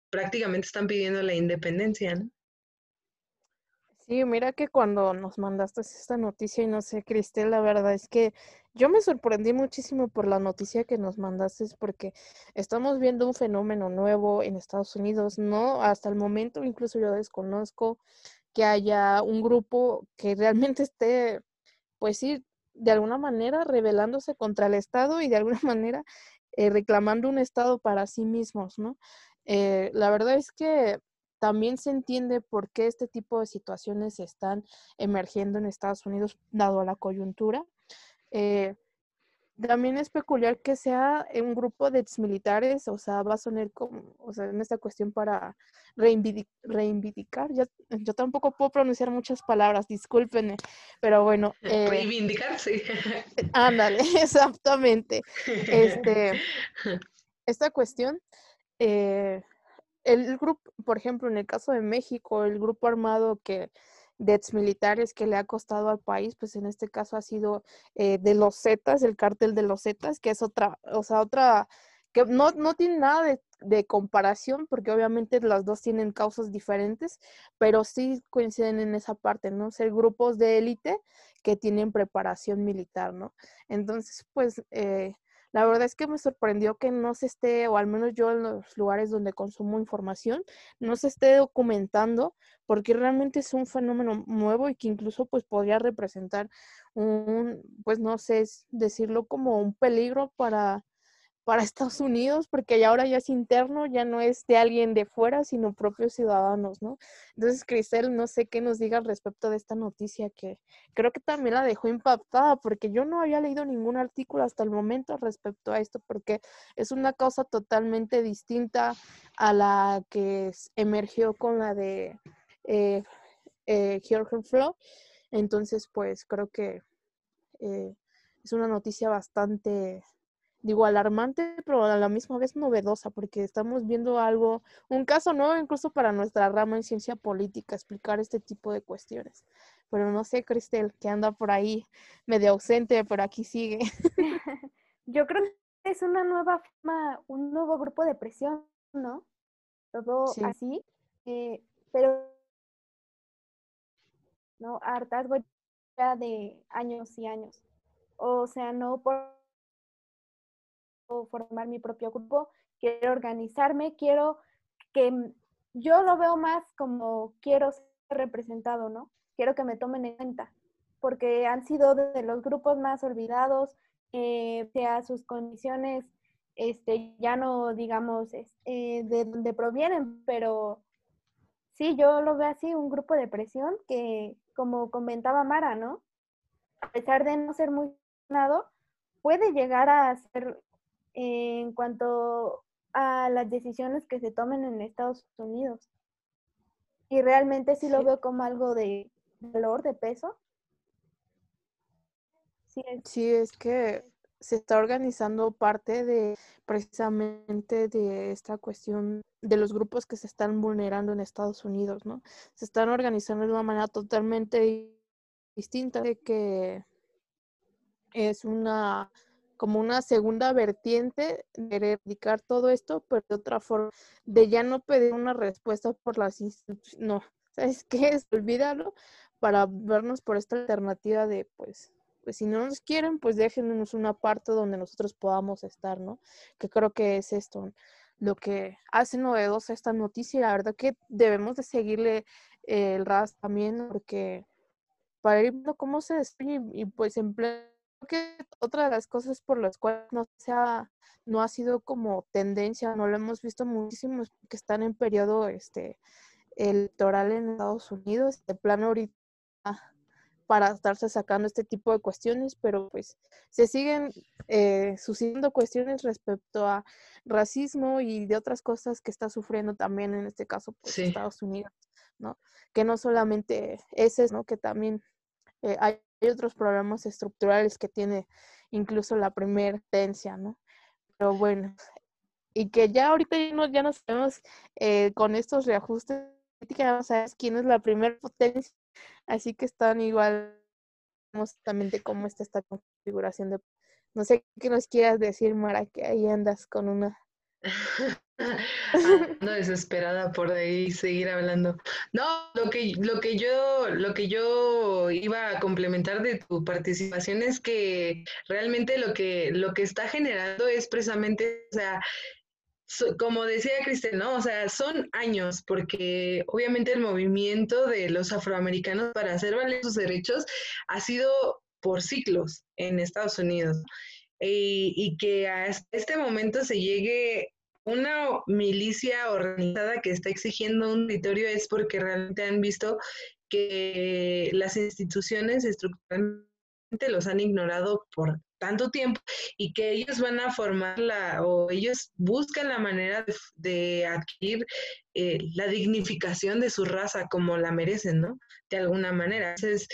prácticamente están pidiendo la independencia, ¿no? Sí, mira que cuando nos mandaste esta noticia, y no sé, Cristel, la verdad es que yo me sorprendí muchísimo por la noticia que nos mandaste, porque estamos viendo un fenómeno nuevo en Estados Unidos, ¿no? Hasta el momento, incluso yo desconozco que haya un grupo que realmente esté, pues sí, de alguna manera rebelándose contra el Estado y de alguna manera eh, reclamando un Estado para sí mismos, ¿no? Eh, la verdad es que también se entiende por qué este tipo de situaciones están emergiendo en Estados Unidos, dado la coyuntura. Eh, también es peculiar que sea un grupo de exmilitares, o sea, va a sonar como, o sea, en esta cuestión para reivindicar. yo tampoco puedo pronunciar muchas palabras, discúlpenme, pero bueno. Eh, reivindicar, sí. Ándale, exactamente. Este, esta cuestión eh, el grupo, por ejemplo, en el caso de México, el grupo armado que de exmilitares que le ha costado al país, pues en este caso ha sido eh, de los Zetas, el cártel de los Zetas, que es otra, o sea, otra, que no, no tiene nada de, de, comparación, porque obviamente las dos tienen causas diferentes, pero sí coinciden en esa parte, ¿no? Ser grupos de élite que tienen preparación militar, ¿no? Entonces, pues, eh, la verdad es que me sorprendió que no se esté, o al menos yo en los lugares donde consumo información, no se esté documentando, porque realmente es un fenómeno nuevo y que incluso pues podría representar un, pues no sé decirlo como un peligro para para Estados Unidos, porque ya ahora ya es interno, ya no es de alguien de fuera, sino propios ciudadanos, ¿no? Entonces, Cristel, no sé qué nos diga respecto de esta noticia que creo que también la dejó impactada, porque yo no había leído ningún artículo hasta el momento respecto a esto, porque es una causa totalmente distinta a la que emergió con la de eh, eh, Flo. Entonces, pues creo que eh, es una noticia bastante digo, alarmante, pero a la misma vez novedosa, porque estamos viendo algo, un caso nuevo incluso para nuestra rama en ciencia política, explicar este tipo de cuestiones. Pero no sé, Cristel, que anda por ahí medio ausente, pero aquí sigue. Yo creo que es una nueva forma, un nuevo grupo de presión, ¿no? Todo así, eh, pero no hartazgo ya de años y años. O sea, no por formar mi propio grupo, quiero organizarme, quiero que yo lo veo más como quiero ser representado, ¿no? Quiero que me tomen en cuenta, porque han sido de los grupos más olvidados, eh, sea sus condiciones, este, ya no digamos eh, de dónde provienen, pero sí, yo lo veo así, un grupo de presión que como comentaba Mara, ¿no? A pesar de no ser muy nada, puede llegar a ser en cuanto a las decisiones que se tomen en Estados Unidos. Y realmente sí lo veo como algo de valor, de peso. Sí es. sí, es que se está organizando parte de precisamente de esta cuestión de los grupos que se están vulnerando en Estados Unidos, ¿no? Se están organizando de una manera totalmente distinta de que es una como una segunda vertiente de erradicar todo esto, pero de otra forma, de ya no pedir una respuesta por las instituciones, no, ¿sabes qué? Es olvídalo para vernos por esta alternativa de, pues, pues si no nos quieren, pues déjenos una parte donde nosotros podamos estar, ¿no? Que creo que es esto lo que hace novedosa esta noticia y la verdad que debemos de seguirle el RAS también porque para ir viendo cómo se destruye y, pues en que otra de las cosas por las cuales no se ha, no ha sido como tendencia, no lo hemos visto muchísimo, que están en periodo este electoral en Estados Unidos, de plano ahorita para estarse sacando este tipo de cuestiones, pero pues se siguen eh, sucediendo cuestiones respecto a racismo y de otras cosas que está sufriendo también en este caso pues, Estados Unidos, ¿no? Que no solamente ese, ¿no? Que también eh, hay otros problemas estructurales que tiene incluso la primer tencia, ¿no? Pero bueno, y que ya ahorita ya no, ya no sabemos eh, con estos reajustes, ya no sabes quién es la primera potencia Así que están igual cómo está esta configuración de no sé qué nos quieras decir, Mara, que ahí andas con una Ando desesperada por ahí seguir hablando. No, lo que, lo que yo, lo que yo iba a complementar de tu participación es que realmente lo que, lo que está generando es precisamente, o sea, como decía Cristel, ¿no? O sea, son años, porque obviamente el movimiento de los afroamericanos para hacer valer sus derechos ha sido por ciclos en Estados Unidos. Y, y que hasta este momento se llegue una milicia organizada que está exigiendo un territorio es porque realmente han visto que las instituciones estructuralmente los han ignorado por tanto tiempo y que ellos van a formar la, o ellos buscan la manera de, adquirir eh, la dignificación de su raza como la merecen, ¿no? De alguna manera. Entonces,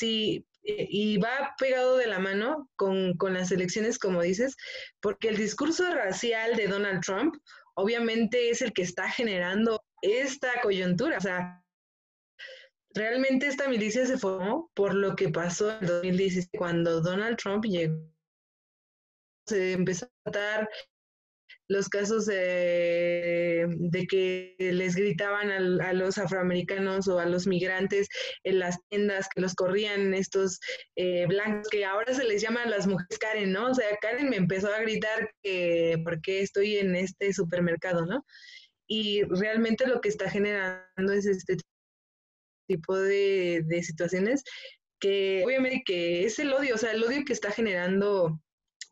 eh, y va pegado de la mano con, con las elecciones, como dices, porque el discurso racial de Donald Trump obviamente es el que está generando esta coyuntura. O sea, realmente esta milicia se formó por lo que pasó en 2016 cuando Donald Trump llegó. Se empezó a tratar los casos de, que les gritaban a, los afroamericanos o a los migrantes en las tiendas, que los corrían estos eh, blancos, que ahora se les llaman las mujeres Karen, ¿no? O sea, Karen me empezó a gritar que por qué estoy en este supermercado, ¿no? Y realmente lo que está generando es este tipo de, de situaciones que obviamente que es el odio, o sea, el odio que está generando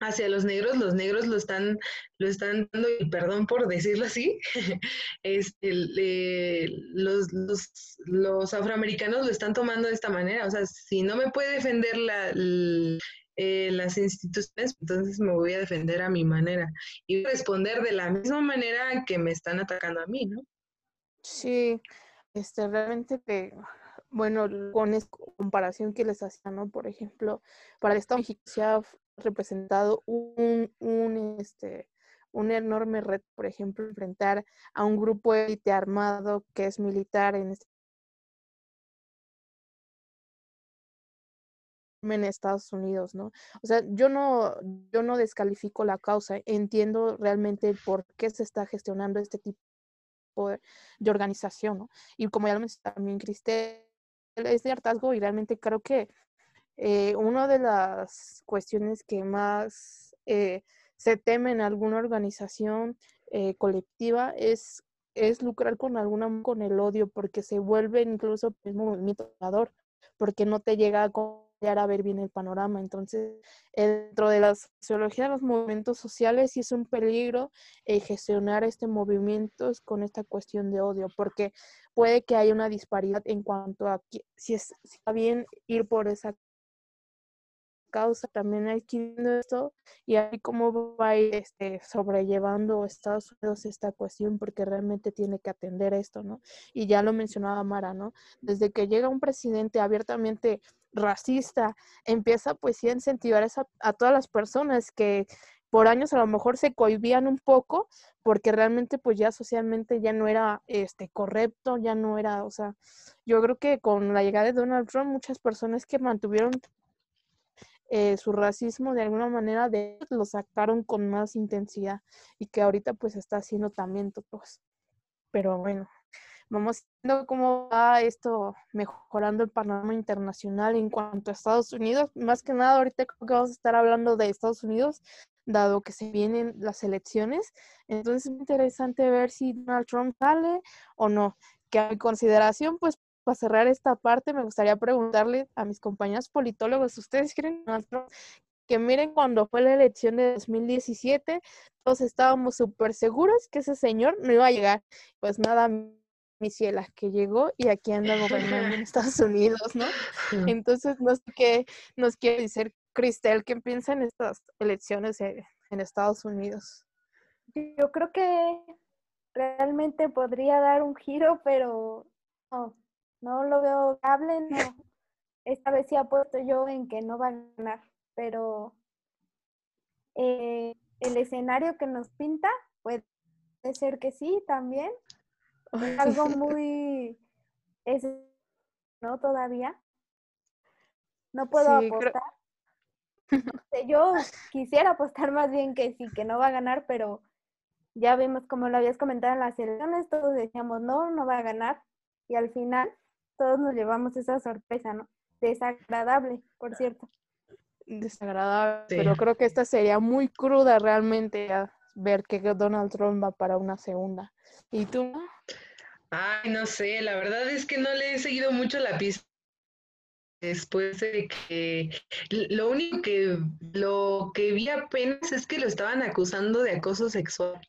hacia los negros, los negros lo están, lo están dando, y perdón por decirlo así, este, los, los, afroamericanos lo están tomando de esta manera. O sea, si no me puede defender la, eh, las instituciones, entonces me voy a defender a mi manera y responder de la misma manera que me están atacando a mí, ¿no? Sí, este, realmente que bueno, con esa comparación que les hacía, ¿no? Por ejemplo, para el Estado representado un, un, este, un enorme reto, por ejemplo, enfrentar a un grupo élite armado que es militar en este en Estados Unidos, ¿no? O sea, yo no, yo no descalifico la causa, entiendo realmente por qué se está gestionando este tipo de, organización, ¿no? Y como ya lo mencioné también Cristel, es de hartazgo y realmente creo que eh, una de las cuestiones que más eh, se teme en alguna organización eh, colectiva es, es lucrar con alguna con el odio porque se vuelve incluso el movimiento porque no te llega con a ver bien el panorama. Entonces, dentro de la sociología de los movimientos sociales, sí es un peligro eh, gestionar este movimiento con esta cuestión de odio, porque puede que haya una disparidad en cuanto a si, es, si está bien ir por esa causa también adquiriendo esto y ahí cómo va a ir este, sobrellevando Estados Unidos esta cuestión porque realmente tiene que atender esto, ¿no? Y ya lo mencionaba Mara, ¿no? Desde que llega un presidente abiertamente racista, empieza pues sí a incentivar a, a todas las personas que por años a lo mejor se cohibían un poco porque realmente pues ya socialmente ya no era este correcto, ya no era, o sea, yo creo que con la llegada de Donald Trump muchas personas que mantuvieron eh, su racismo de alguna manera de, lo sacaron con más intensidad y que ahorita pues está haciendo también todos. Pero bueno, vamos viendo cómo va esto mejorando el panorama internacional en cuanto a Estados Unidos. Más que nada ahorita creo que vamos a estar hablando de Estados Unidos, dado que se vienen las elecciones. Entonces es interesante ver si Donald Trump sale o no. Que a mi consideración, pues para cerrar esta parte, me gustaría preguntarle a mis compañeros politólogos, ¿ustedes creen que miren cuando fue la elección de 2017, todos estábamos súper seguros que ese señor no iba a llegar? Pues nada, mi ciela, que llegó y aquí anda gobernando en Estados Unidos, ¿no? Entonces, no sé qué nos quiere decir Cristel, ¿qué piensa en estas elecciones en Estados Unidos? Yo creo que realmente podría dar un giro, pero no, no lo veo viable, no. Esta vez sí apuesto yo en que no va a ganar, pero eh, el escenario que nos pinta puede ser que sí también. Es algo muy... Es, ¿No? Todavía. No puedo apostar. Yo quisiera apostar más bien que sí, que no va a ganar, pero ya vimos, como lo habías comentado en las elecciones, todos decíamos, no, no va a ganar. Y al final todos nos llevamos esa sorpresa, ¿no? Desagradable, por cierto. Desagradable, pero creo que esta sería muy cruda realmente a ver que Donald Trump va para una segunda. ¿Y tú? Ay, no sé, la verdad es que no le he seguido mucho la pista después de que lo único que lo que vi apenas es que lo estaban acusando de acoso sexual,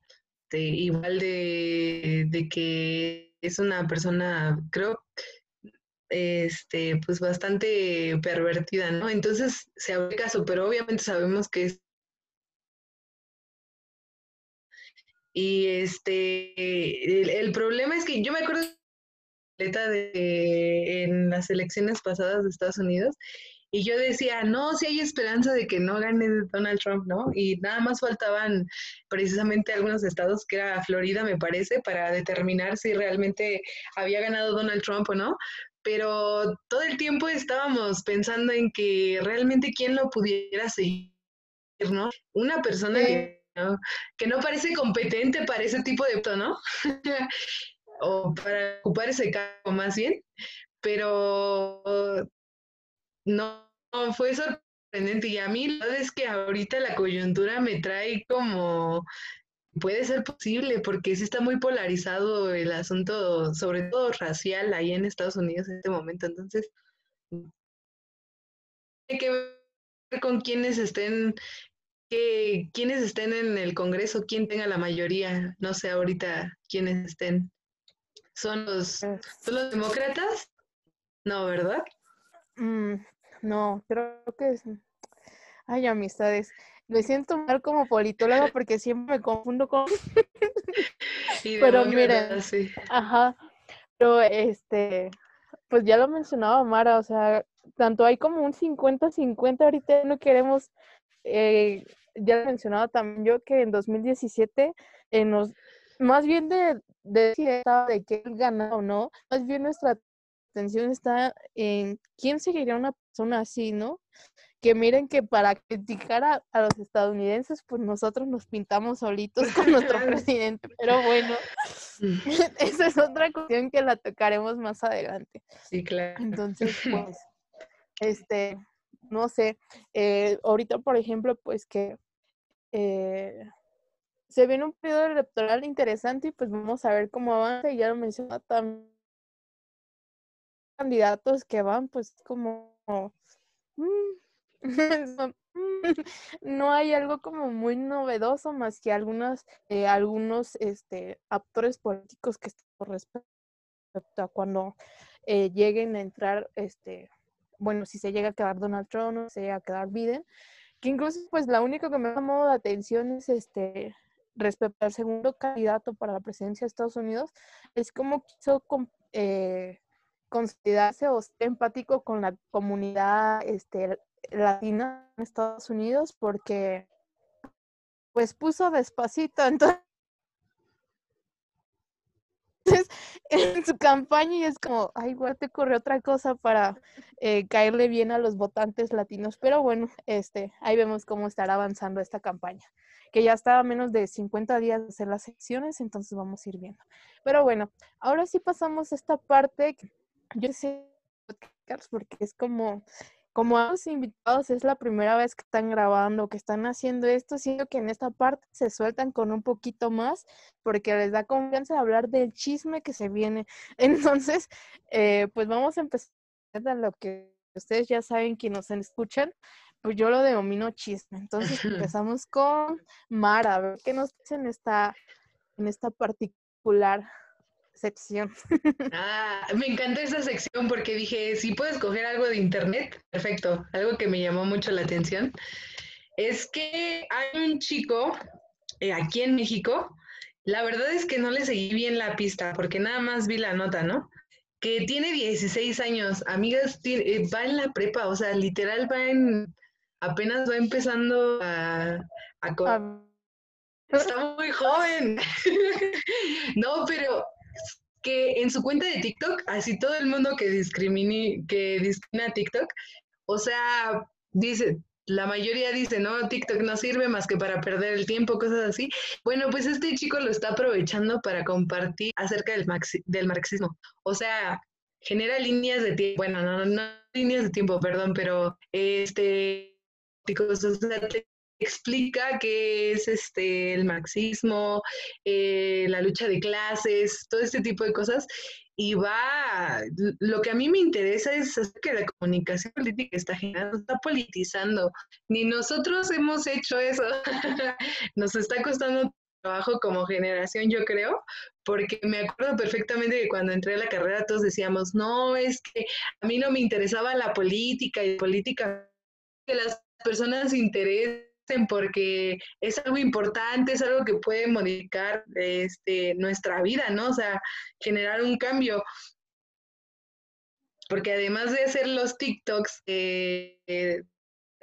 igual de, de que es una persona, creo, este, pues bastante pervertida, ¿no? Entonces se abre caso, pero obviamente sabemos que es Y este, el, problema es que yo me acuerdo de en las elecciones pasadas de Estados Unidos y yo decía, no, si hay esperanza de que no gane Donald Trump, ¿no? Y nada más faltaban precisamente algunos estados, que era Florida, me parece, para determinar si realmente había ganado Donald Trump o no pero todo el tiempo estábamos pensando en que realmente quién lo pudiera seguir, ¿no? Una persona que, ¿no? parece competente para ese tipo de ¿no? o para ocupar ese cargo más bien, pero no, no, fue sorprendente y a mí la verdad es que ahorita la coyuntura me trae como Puede ser posible porque sí está muy polarizado el asunto, sobre todo racial, ahí en Estados Unidos en este momento. Entonces, tiene que ver con quienes estén, que, quienes estén en el Congreso, quién tenga la mayoría. No sé ahorita quiénes estén. ¿Son los, ¿son los demócratas? No, ¿verdad? Mm, no, creo que es. Ay, amistades me siento mal como politóloga porque siempre me confundo con... pero miren, ajá, pero este, pues ya lo mencionaba Mara, o sea, tanto hay como un 50-50, ahorita no queremos, eh, ya lo mencionaba también yo que en 2017, en los, más bien de, de, de que él gana o no, más bien nuestra atención está en quién seguiría una persona así, ¿no? Que miren que para criticar a, los estadounidenses, pues nosotros nos pintamos solitos con nuestro presidente, pero bueno, esa es otra cuestión que la tocaremos más adelante. Sí, claro. Entonces, pues, este, no sé, eh, ahorita, por ejemplo, pues que eh, se viene un periodo electoral interesante y pues vamos a ver cómo avanza, y ya lo mencionó también candidatos que van, pues como mm, no hay algo como muy novedoso más que algunos, eh, algunos este, actores políticos que están respecto a cuando eh, lleguen a entrar, este, bueno, si se llega a quedar Donald Trump o se llega a quedar Biden, que incluso pues la única que me ha llamado la atención es este respecto al segundo candidato para la presidencia de Estados Unidos, es como quiso eh, considerarse o ser empático con la comunidad este, latina en Estados Unidos porque pues puso despacito, entonces en su campaña y es como, ay, igual te ocurrió otra cosa para eh, caerle bien a los votantes latinos. Pero bueno, este, ahí vemos cómo estará avanzando esta campaña, que ya está a menos de 50 días de hacer las secciones, entonces vamos a ir viendo. Pero bueno, ahora sí pasamos a esta parte, yo sé, porque es como como a los invitados es la primera vez que están grabando, que están haciendo esto, siento que en esta parte se sueltan con un poquito más porque les da confianza de hablar del chisme que se viene. Entonces, eh, pues vamos a empezar a lo que ustedes ya saben que nos escuchan, pues yo lo denomino chisme. Entonces empezamos con Mara, a ver qué nos dicen esta, en esta particular sección. Ah, me encanta esa sección porque dije, si puedo escoger algo de internet, perfecto, algo que me llamó mucho la atención, es que hay un chico eh, aquí en México, la verdad es que no le seguí bien la pista porque nada más vi la nota, ¿no? Que tiene 16 años, amigas, eh, va en la prepa, o sea, literal va en, apenas va empezando a, a Está muy joven. no, pero que en su cuenta de TikTok, así todo el mundo que discrimine, que discrimina TikTok, o sea, dice, la mayoría dice, no, TikTok no sirve más que para perder el tiempo, cosas así. Bueno, pues este chico lo está aprovechando para compartir acerca del, del marxismo. O sea, genera líneas de tiempo, bueno, no, no, líneas de tiempo, perdón, pero este, explica qué es este, el marxismo, eh, la lucha de clases, todo este tipo de cosas. Y va, lo que a mí me interesa es que la comunicación política está generando, está politizando. Ni nosotros hemos hecho eso. Nos está costando trabajo como generación, yo creo, porque me acuerdo perfectamente que cuando entré a la carrera todos decíamos, no, es que a mí no me interesaba la política y política que las personas porque es algo importante, es algo que puede modificar este, nuestra vida, ¿no? O sea, generar un cambio. Porque además de hacer los TikToks eh, eh,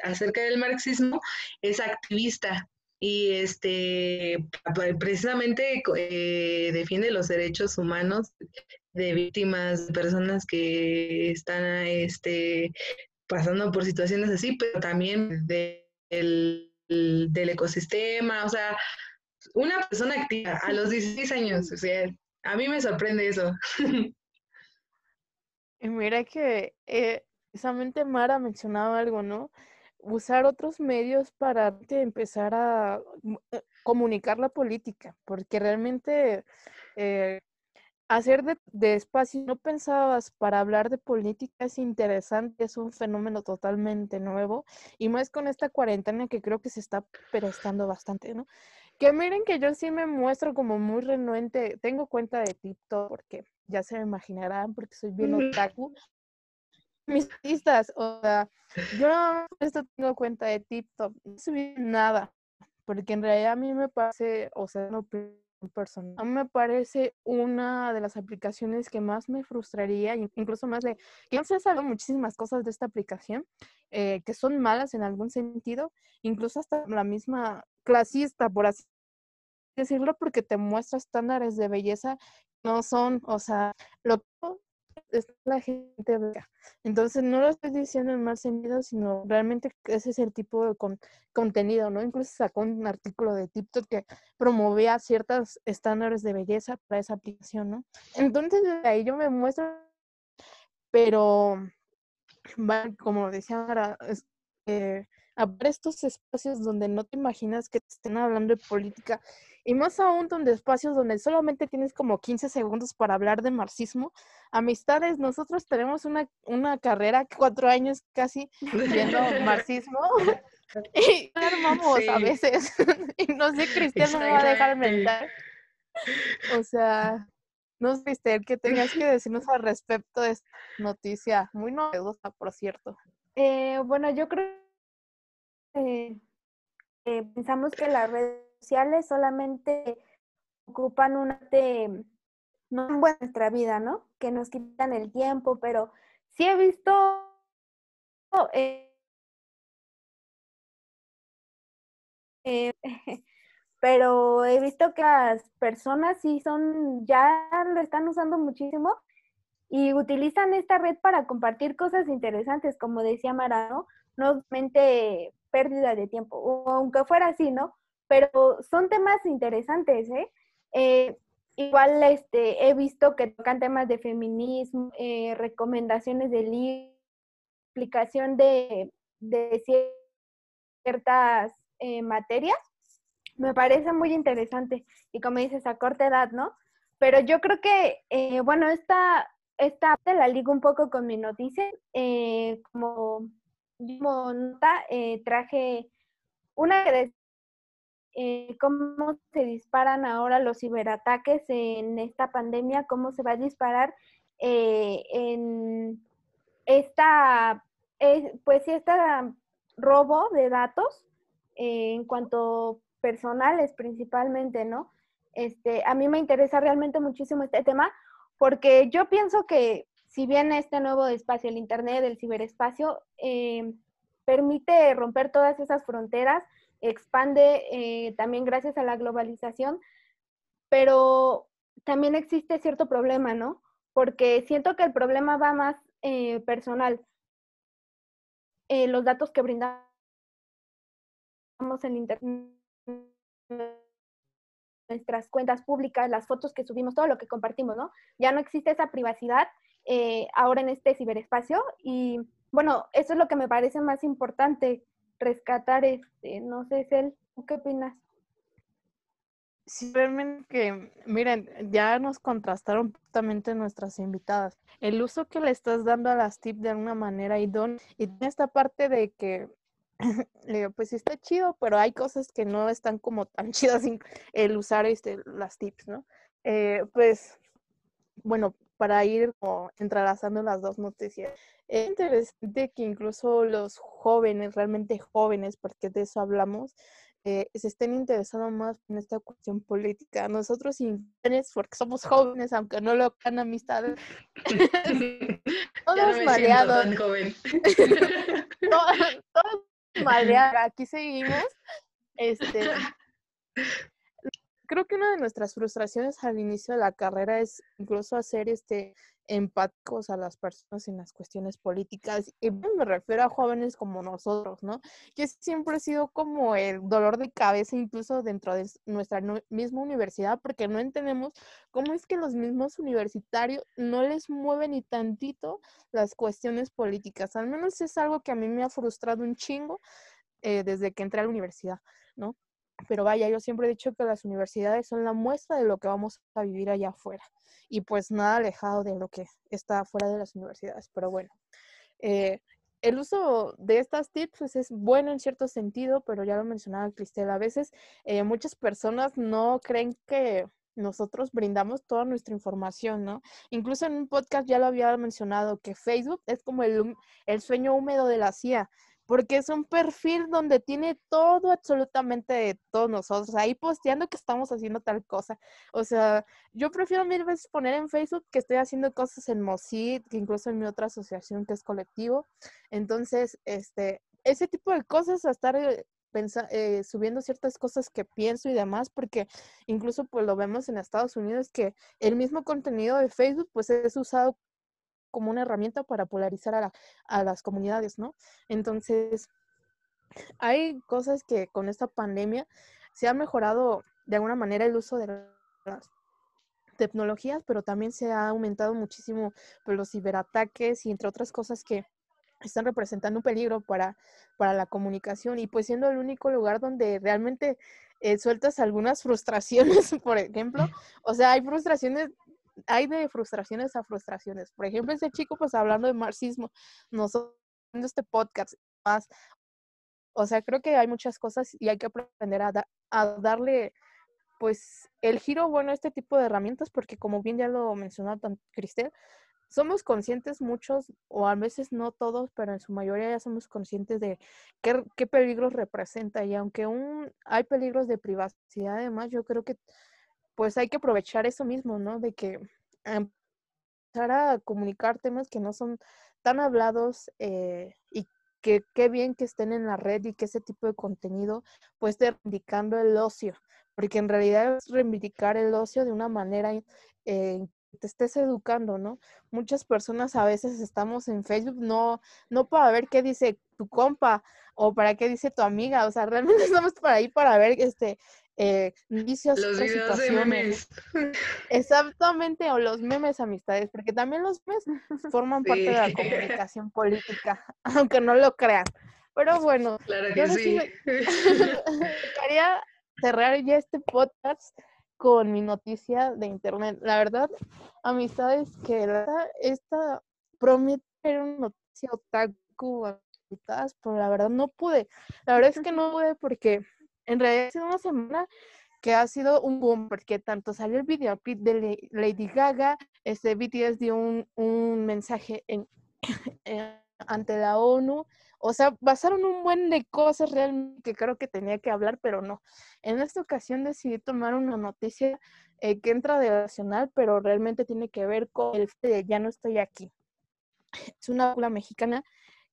acerca del marxismo, es activista y este precisamente eh, defiende los derechos humanos de víctimas, de personas que están este, pasando por situaciones así, pero también del del ecosistema, o sea, una persona activa a los 16 años, o sea, a mí me sorprende eso. Y mira que eh, Mara mencionaba algo, ¿no? Usar otros medios para empezar a eh, comunicar la política, porque realmente eh, hacer de, espacio no pensabas para hablar de política es interesante, es un fenómeno totalmente nuevo y más con esta cuarentena que creo que se está prestando bastante, ¿no? Que miren que yo sí me muestro como muy renuente, tengo cuenta de TikTok porque ya se me imaginarán porque soy bien otaku. Mis pistas, o sea, yo no tengo cuenta de TikTok, no subí nada, porque en realidad a mí me parece, o sea, no persona. A mí me parece una de las aplicaciones que más me frustraría, incluso más de que se saben muchísimas cosas de esta aplicación eh, que son malas en algún sentido, incluso hasta la misma clasista, por así decirlo, porque te muestra estándares de belleza no son, o sea, lo es la gente Entonces, no lo estoy diciendo en mal sentido, sino realmente ese es el tipo de contenido, ¿no? Incluso sacó un artículo de TikTok que promovía ciertos estándares de belleza para esa aplicación, ¿no? Entonces, de ahí yo me muestro, pero, como decía ahora, eh, haber estos espacios donde no te imaginas que te estén hablando de política y más aún donde espacios donde solamente tienes como 15 segundos para hablar de marxismo. Amistades, nosotros tenemos una, una carrera, cuatro años casi, viendo marxismo y armamos a veces. y no sé, Cristian no me va a dejar mentar. O sea, no sé, Cristian, que tengas que decirnos al respecto de esta noticia, muy novedosa, por cierto. Eh, bueno, yo creo que pensamos que las redes sociales solamente ocupan una de no en nuestra vida, ¿no? Que nos quitan el tiempo, pero sí he visto eh, eh, pero he visto que las personas sí son, ya lo están usando muchísimo y utilizan esta red para compartir cosas interesantes, como decía Mara, ¿no? No solamente pérdida de tiempo, o aunque fuera así, ¿no? Pero son temas interesantes, ¿eh? eh igual este, he visto que tocan temas de feminismo, eh, recomendaciones de libros, explicación de, de ciertas eh, materias. Me parece muy interesante y como dices, a corta edad, ¿no? Pero yo creo que, bueno, esta, esta la ligo un poco con mi noticia. como como nota, eh, traje una de eh, cómo se disparan ahora los ciberataques en esta pandemia, cómo se va a disparar eh, en esta, pues sí, este robo de datos en cuanto personales principalmente, ¿no? Este, a mí me interesa realmente muchísimo este tema porque yo pienso que si bien este nuevo espacio, el Internet, el ciberespacio, eh, permite romper todas esas fronteras, expande eh, también gracias a la globalización, pero también existe cierto problema, ¿no? Porque siento que el problema va más eh, personal. los datos que brindamos en Internet nuestras cuentas públicas, las fotos que subimos, todo lo que compartimos, ¿no? Ya no existe esa privacidad eh, ahora en este ciberespacio y bueno, eso es lo que me parece más importante, rescatar este, no sé, Cel, ¿qué opinas? Sí, realmente que, miren, ya nos contrastaron totalmente nuestras invitadas. El uso que le estás dando a las tips de alguna manera y don, y esta parte de que pues sí está chido, pero hay cosas que no están como tan chidas el usar este, las tips, ¿no? Eh, pues, bueno, para ir como entrelazando las dos noticias. Es interesante que incluso los jóvenes, realmente jóvenes, porque de eso hablamos, eh, se estén interesando más en esta cuestión política. Nosotros jóvenes, porque somos jóvenes, aunque no lo crean amistades, todos mareados. todos, todos mareados. Aquí seguimos. Este, creo que una de nuestras frustraciones al inicio de la carrera es incluso hacer este empáticos a las personas en las cuestiones políticas. Y me refiero a jóvenes como nosotros, ¿no? Que siempre ha sido como el dolor de cabeza incluso dentro de nuestra misma universidad, porque no entendemos cómo es que los mismos universitarios no les mueven ni tantito las cuestiones políticas. Al menos es algo que a mí me ha frustrado un chingo eh, desde que entré a la universidad, ¿no? Pero vaya, yo siempre he dicho que las universidades son la muestra de lo que vamos a vivir allá afuera. Y pues nada alejado de lo que está fuera de las universidades. Pero bueno, eh, el uso de estas tips pues, es bueno en cierto sentido, pero ya lo mencionaba Cristel, a veces eh, muchas personas no creen que nosotros brindamos toda nuestra información, ¿no? Incluso en un podcast ya lo había mencionado que Facebook es como el, el sueño húmedo de la CIA porque es un perfil donde tiene todo absolutamente de todos nosotros, ahí posteando que estamos haciendo tal cosa. O sea, yo prefiero mil veces poner en Facebook que estoy haciendo cosas en Mosid, que incluso en mi otra asociación que es colectivo. Entonces, este, ese tipo de cosas, a estar eh, eh, subiendo ciertas cosas que pienso y demás, porque incluso pues lo vemos en Estados Unidos que el mismo contenido de Facebook pues es usado como una herramienta para polarizar a, a las comunidades, ¿no? Entonces, hay cosas que con esta pandemia se ha mejorado de alguna manera el uso de las tecnologías, pero también se ha aumentado muchísimo pues, los ciberataques y entre otras cosas que están representando un peligro para, para la comunicación y pues siendo el único lugar donde realmente eh, sueltas algunas frustraciones, por ejemplo. O sea, hay frustraciones, hay de frustraciones a frustraciones. Por ejemplo, ese chico pues hablando de marxismo, nosotros este podcast más. O sea, creo que hay muchas cosas y hay que aprender a, darle pues el giro bueno a este tipo de herramientas porque como bien ya lo mencionó Cristel, somos conscientes muchos, o a veces no todos, pero en su mayoría ya somos conscientes de qué, peligros representa. Y aunque un, hay peligros de privacidad, además, yo creo que pues hay que aprovechar eso mismo, ¿no? De que empezar a comunicar temas que no son tan hablados eh, y que qué bien que estén en la red y que ese tipo de contenido pues esté indicando el ocio, porque en realidad es reivindicar el ocio de una manera eh, te estés educando, ¿no? Muchas personas a veces estamos en Facebook no, no para ver qué dice tu compa o para qué dice tu amiga, o sea, realmente estamos por ahí para ver este eh, indicios, los videos de memes. Exactamente, o los memes amistades, porque también los memes forman parte de la comunicación política, aunque no lo crean. Pero bueno, claro que sí. quería cerrar ya este podcast con mi noticia de internet. La verdad, amistades, que esta, esta promete una noticia otaku, pero la verdad no pude. La verdad es que no pude porque en realidad ha sido una semana que ha sido un boom, porque tanto salió el videoclip de Lady Gaga, este BTS dio un, un mensaje en, ante la ONU, o sea, pasaron un buen de cosas realmente que creo que tenía que hablar, pero no. En esta ocasión decidí tomar una noticia eh, que entra de nacional, pero realmente tiene que ver con el de Ya no estoy aquí. Es una película mexicana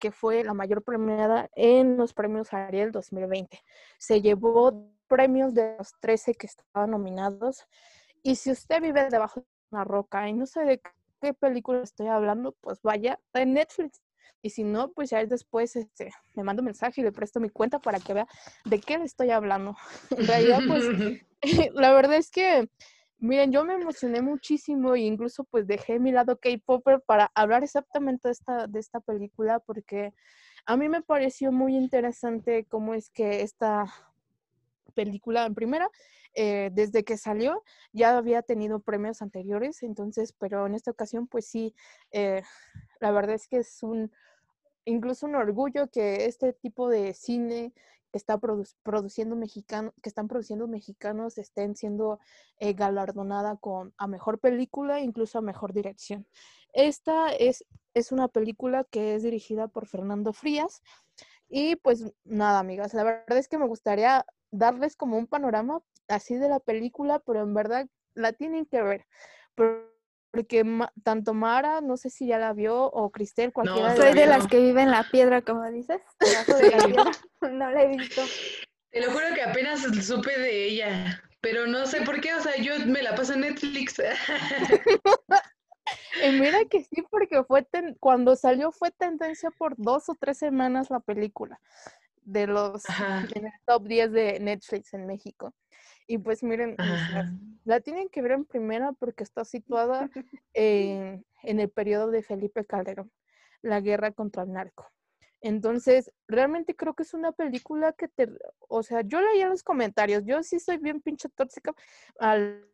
que fue la mayor premiada en los premios Ariel 2020. Se llevó premios de los 13 que estaban nominados. Y si usted vive debajo de una roca y no sé de qué película estoy hablando, pues vaya en Netflix y si no, pues ya después este, me mando un mensaje y le presto mi cuenta para que vea de qué le estoy hablando. en realidad, pues, la verdad es que, miren, yo me emocioné muchísimo e incluso pues dejé mi lado K-Popper para hablar exactamente de esta, de esta película porque a mí me pareció muy interesante cómo es que esta película en primera, eh, desde que salió ya había tenido premios anteriores, entonces, pero en esta ocasión pues sí, eh, la verdad es que es un, incluso un orgullo que este tipo de cine que está produciendo mexicano, que están produciendo mexicanos estén siendo eh, galardonada con a mejor película, incluso a mejor dirección. Esta es, es una película que es dirigida por Fernando Frías. Y pues nada, amigas, la verdad es que me gustaría darles como un panorama así de la película, pero en verdad la tienen que ver porque tanto Mara, no sé si ya la vio, o Cristel, cualquiera no, Soy de las que viven en la piedra, como dices. no la he visto. Te lo juro que apenas supe de ella, pero no sé por qué, o sea, yo me la paso en Netflix. y mira que sí, porque fue cuando salió fue tendencia por dos o tres semanas la película de los en el top 10 de Netflix en México. Y pues miren, la tienen que ver en primera porque está situada en, el periodo de Felipe Calderón, la guerra contra el narco. Entonces, realmente creo que es una película que te, o sea, yo leía los comentarios, yo sí soy bien pinche tóxica al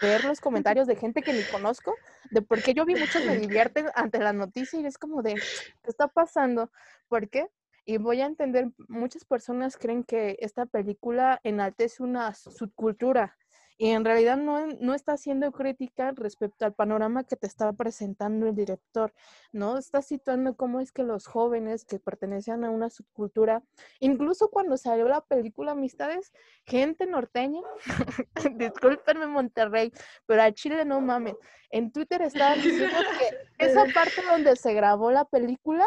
ver los comentarios de gente que ni conozco, de por qué yo vi muchos me divierten ante la noticia y es como de, ¿qué está pasando? ¿Por qué? Y voy a entender, muchas personas creen que esta película enaltece una subcultura y en realidad no, no está haciendo crítica respecto al panorama que te está presentando el director, ¿no? Está situando cómo es que los jóvenes que pertenecían a una subcultura, incluso cuando salió la película Amistades, gente norteña, discúlpenme Monterrey, pero a Chile no mames, en Twitter estaban diciendo que esa parte donde se grabó la película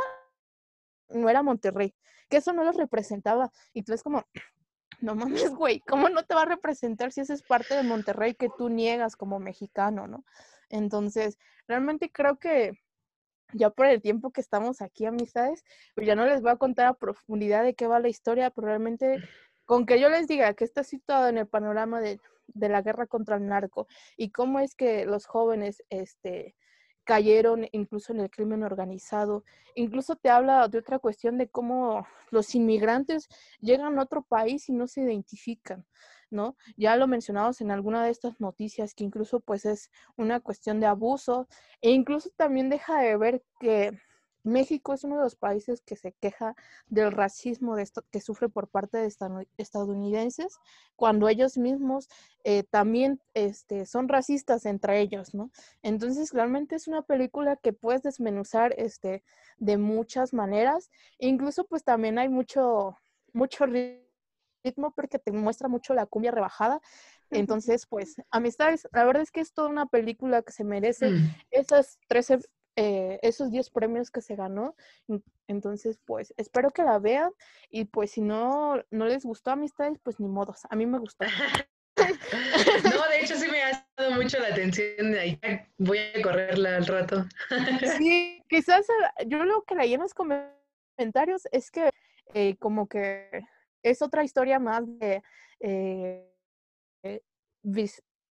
no era Monterrey, que eso no los representaba. Y tú es como, no mames, güey, ¿cómo no te va a representar si esa es parte de Monterrey que tú niegas como mexicano, ¿no? Entonces, realmente creo que ya por el tiempo que estamos aquí, amistades, pues ya no les voy a contar a profundidad de qué va la historia, pero realmente con que yo les diga que está situado en el panorama de, de la guerra contra el narco y cómo es que los jóvenes, este, cayeron incluso en el crimen organizado. Incluso te habla de otra cuestión de cómo los inmigrantes llegan a otro país y no se identifican, ¿no? Ya lo mencionamos en alguna de estas noticias, que incluso pues es una cuestión de abuso e incluso también deja de ver que México es uno de los países que se queja del racismo de esto, que sufre por parte de estadounidenses, cuando ellos mismos eh, también este, son racistas entre ellos, ¿no? Entonces, realmente es una película que puedes desmenuzar este, de muchas maneras. Incluso, pues también hay mucho, mucho ritmo porque te muestra mucho la cumbia rebajada. Entonces, pues, amistades, la verdad es que es toda una película que se merece mm. esas 13 eh, esos 10 premios que se ganó. Entonces, pues espero que la vean y pues si no, no les gustó Amistades, pues ni modos. A mí me gustó. no, de hecho sí me ha dado mucho la atención. Ahí voy a correrla al rato. sí, quizás eh, yo lo que leí en los comentarios es que eh, como que es otra historia más de eh,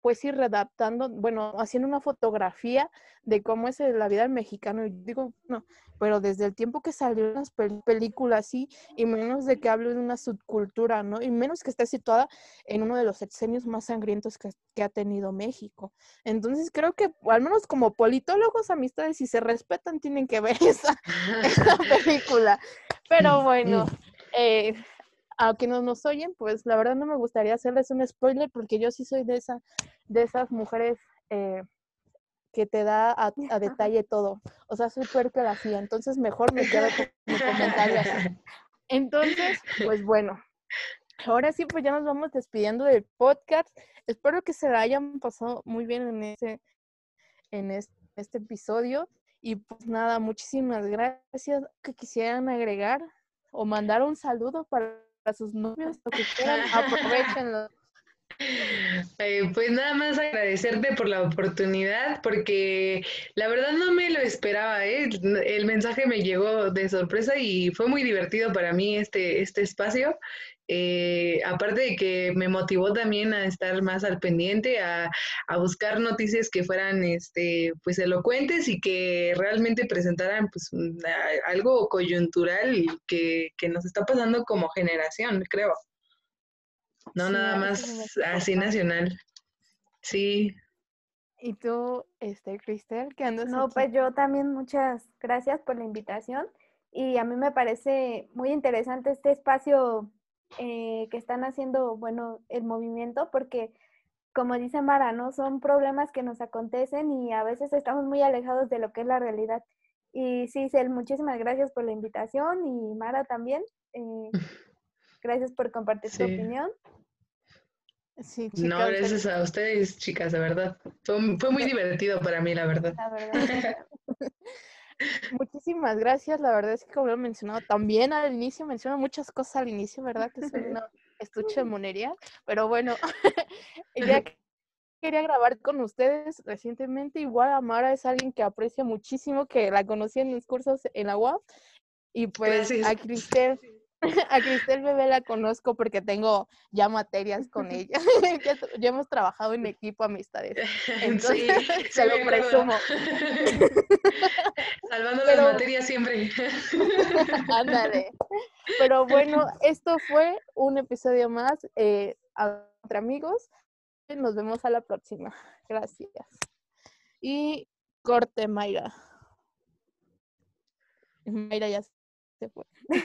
pues ir redactando, bueno, haciendo una fotografía de cómo es la vida del mexicano. Y digo, no, pero desde el tiempo que salió las películas, sí, y menos de que hable de una subcultura, ¿no? Y menos que esté situada en uno de los sexenios más sangrientos que, ha tenido México. Entonces creo que, al menos como politólogos, amistades, si se respetan, tienen que ver esa, esa película. Pero bueno, eh, a quienes nos oyen, pues la verdad no me gustaría hacerles un spoiler porque yo sí soy de esa, de esas mujeres eh, que te da a, detalle todo. O sea, soy puerca la hacía, entonces mejor me quedo con mi comentario Entonces, pues bueno, ahora sí, pues ya nos vamos despidiendo del podcast. Espero que se la hayan pasado muy bien en ese, en este episodio. Y pues nada, muchísimas gracias. que quisieran agregar o mandar un saludo para a sus novios, lo que quieran, aprovechenlo. Eh, pues nada más agradecerte por la oportunidad, porque la verdad no me lo esperaba, ¿eh? el mensaje me llegó de sorpresa y fue muy divertido para mí este, este espacio. Eh, aparte de que me motivó también a estar más al pendiente, a, buscar noticias que fueran este, pues elocuentes y que realmente presentaran pues algo coyuntural que, que nos está pasando como generación, creo. No nada más así nacional. Sí. ¿Y tú, este, Cristel, qué andas? No, pues yo también muchas gracias por la invitación y a mí me parece muy interesante este espacio eh, que están haciendo, bueno, el movimiento, porque como dice Mara, ¿no? Son problemas que nos acontecen y a veces estamos muy alejados de lo que es la realidad. Y sí, Cel, muchísimas gracias por la invitación y Mara también. Eh, gracias por compartir tu opinión. Sí, chicas, no, gracias a ustedes, chicas, de verdad. Fue, fue muy divertido para mí, la verdad. La verdad. Muchísimas gracias. La verdad es que como lo he mencionado también al inicio, menciono muchas cosas al inicio, ¿verdad? Que soy una estuche de monería. Pero bueno, ya quería grabar con ustedes recientemente. Igual Amara es alguien que aprecia muchísimo, que la conocí en mis cursos en la UAP. Y pues a Cristel A Cristel Bebé la conozco porque tengo ya materias con ella. ya, hemos trabajado en equipo amistades. Entonces, se lo presumo. Salvando las materias siempre. Ándale. Pero bueno, esto fue un episodio más. Eh, entre amigos, nos vemos a la próxima. Gracias. Y corte, Mayra. Mayra ya se fue.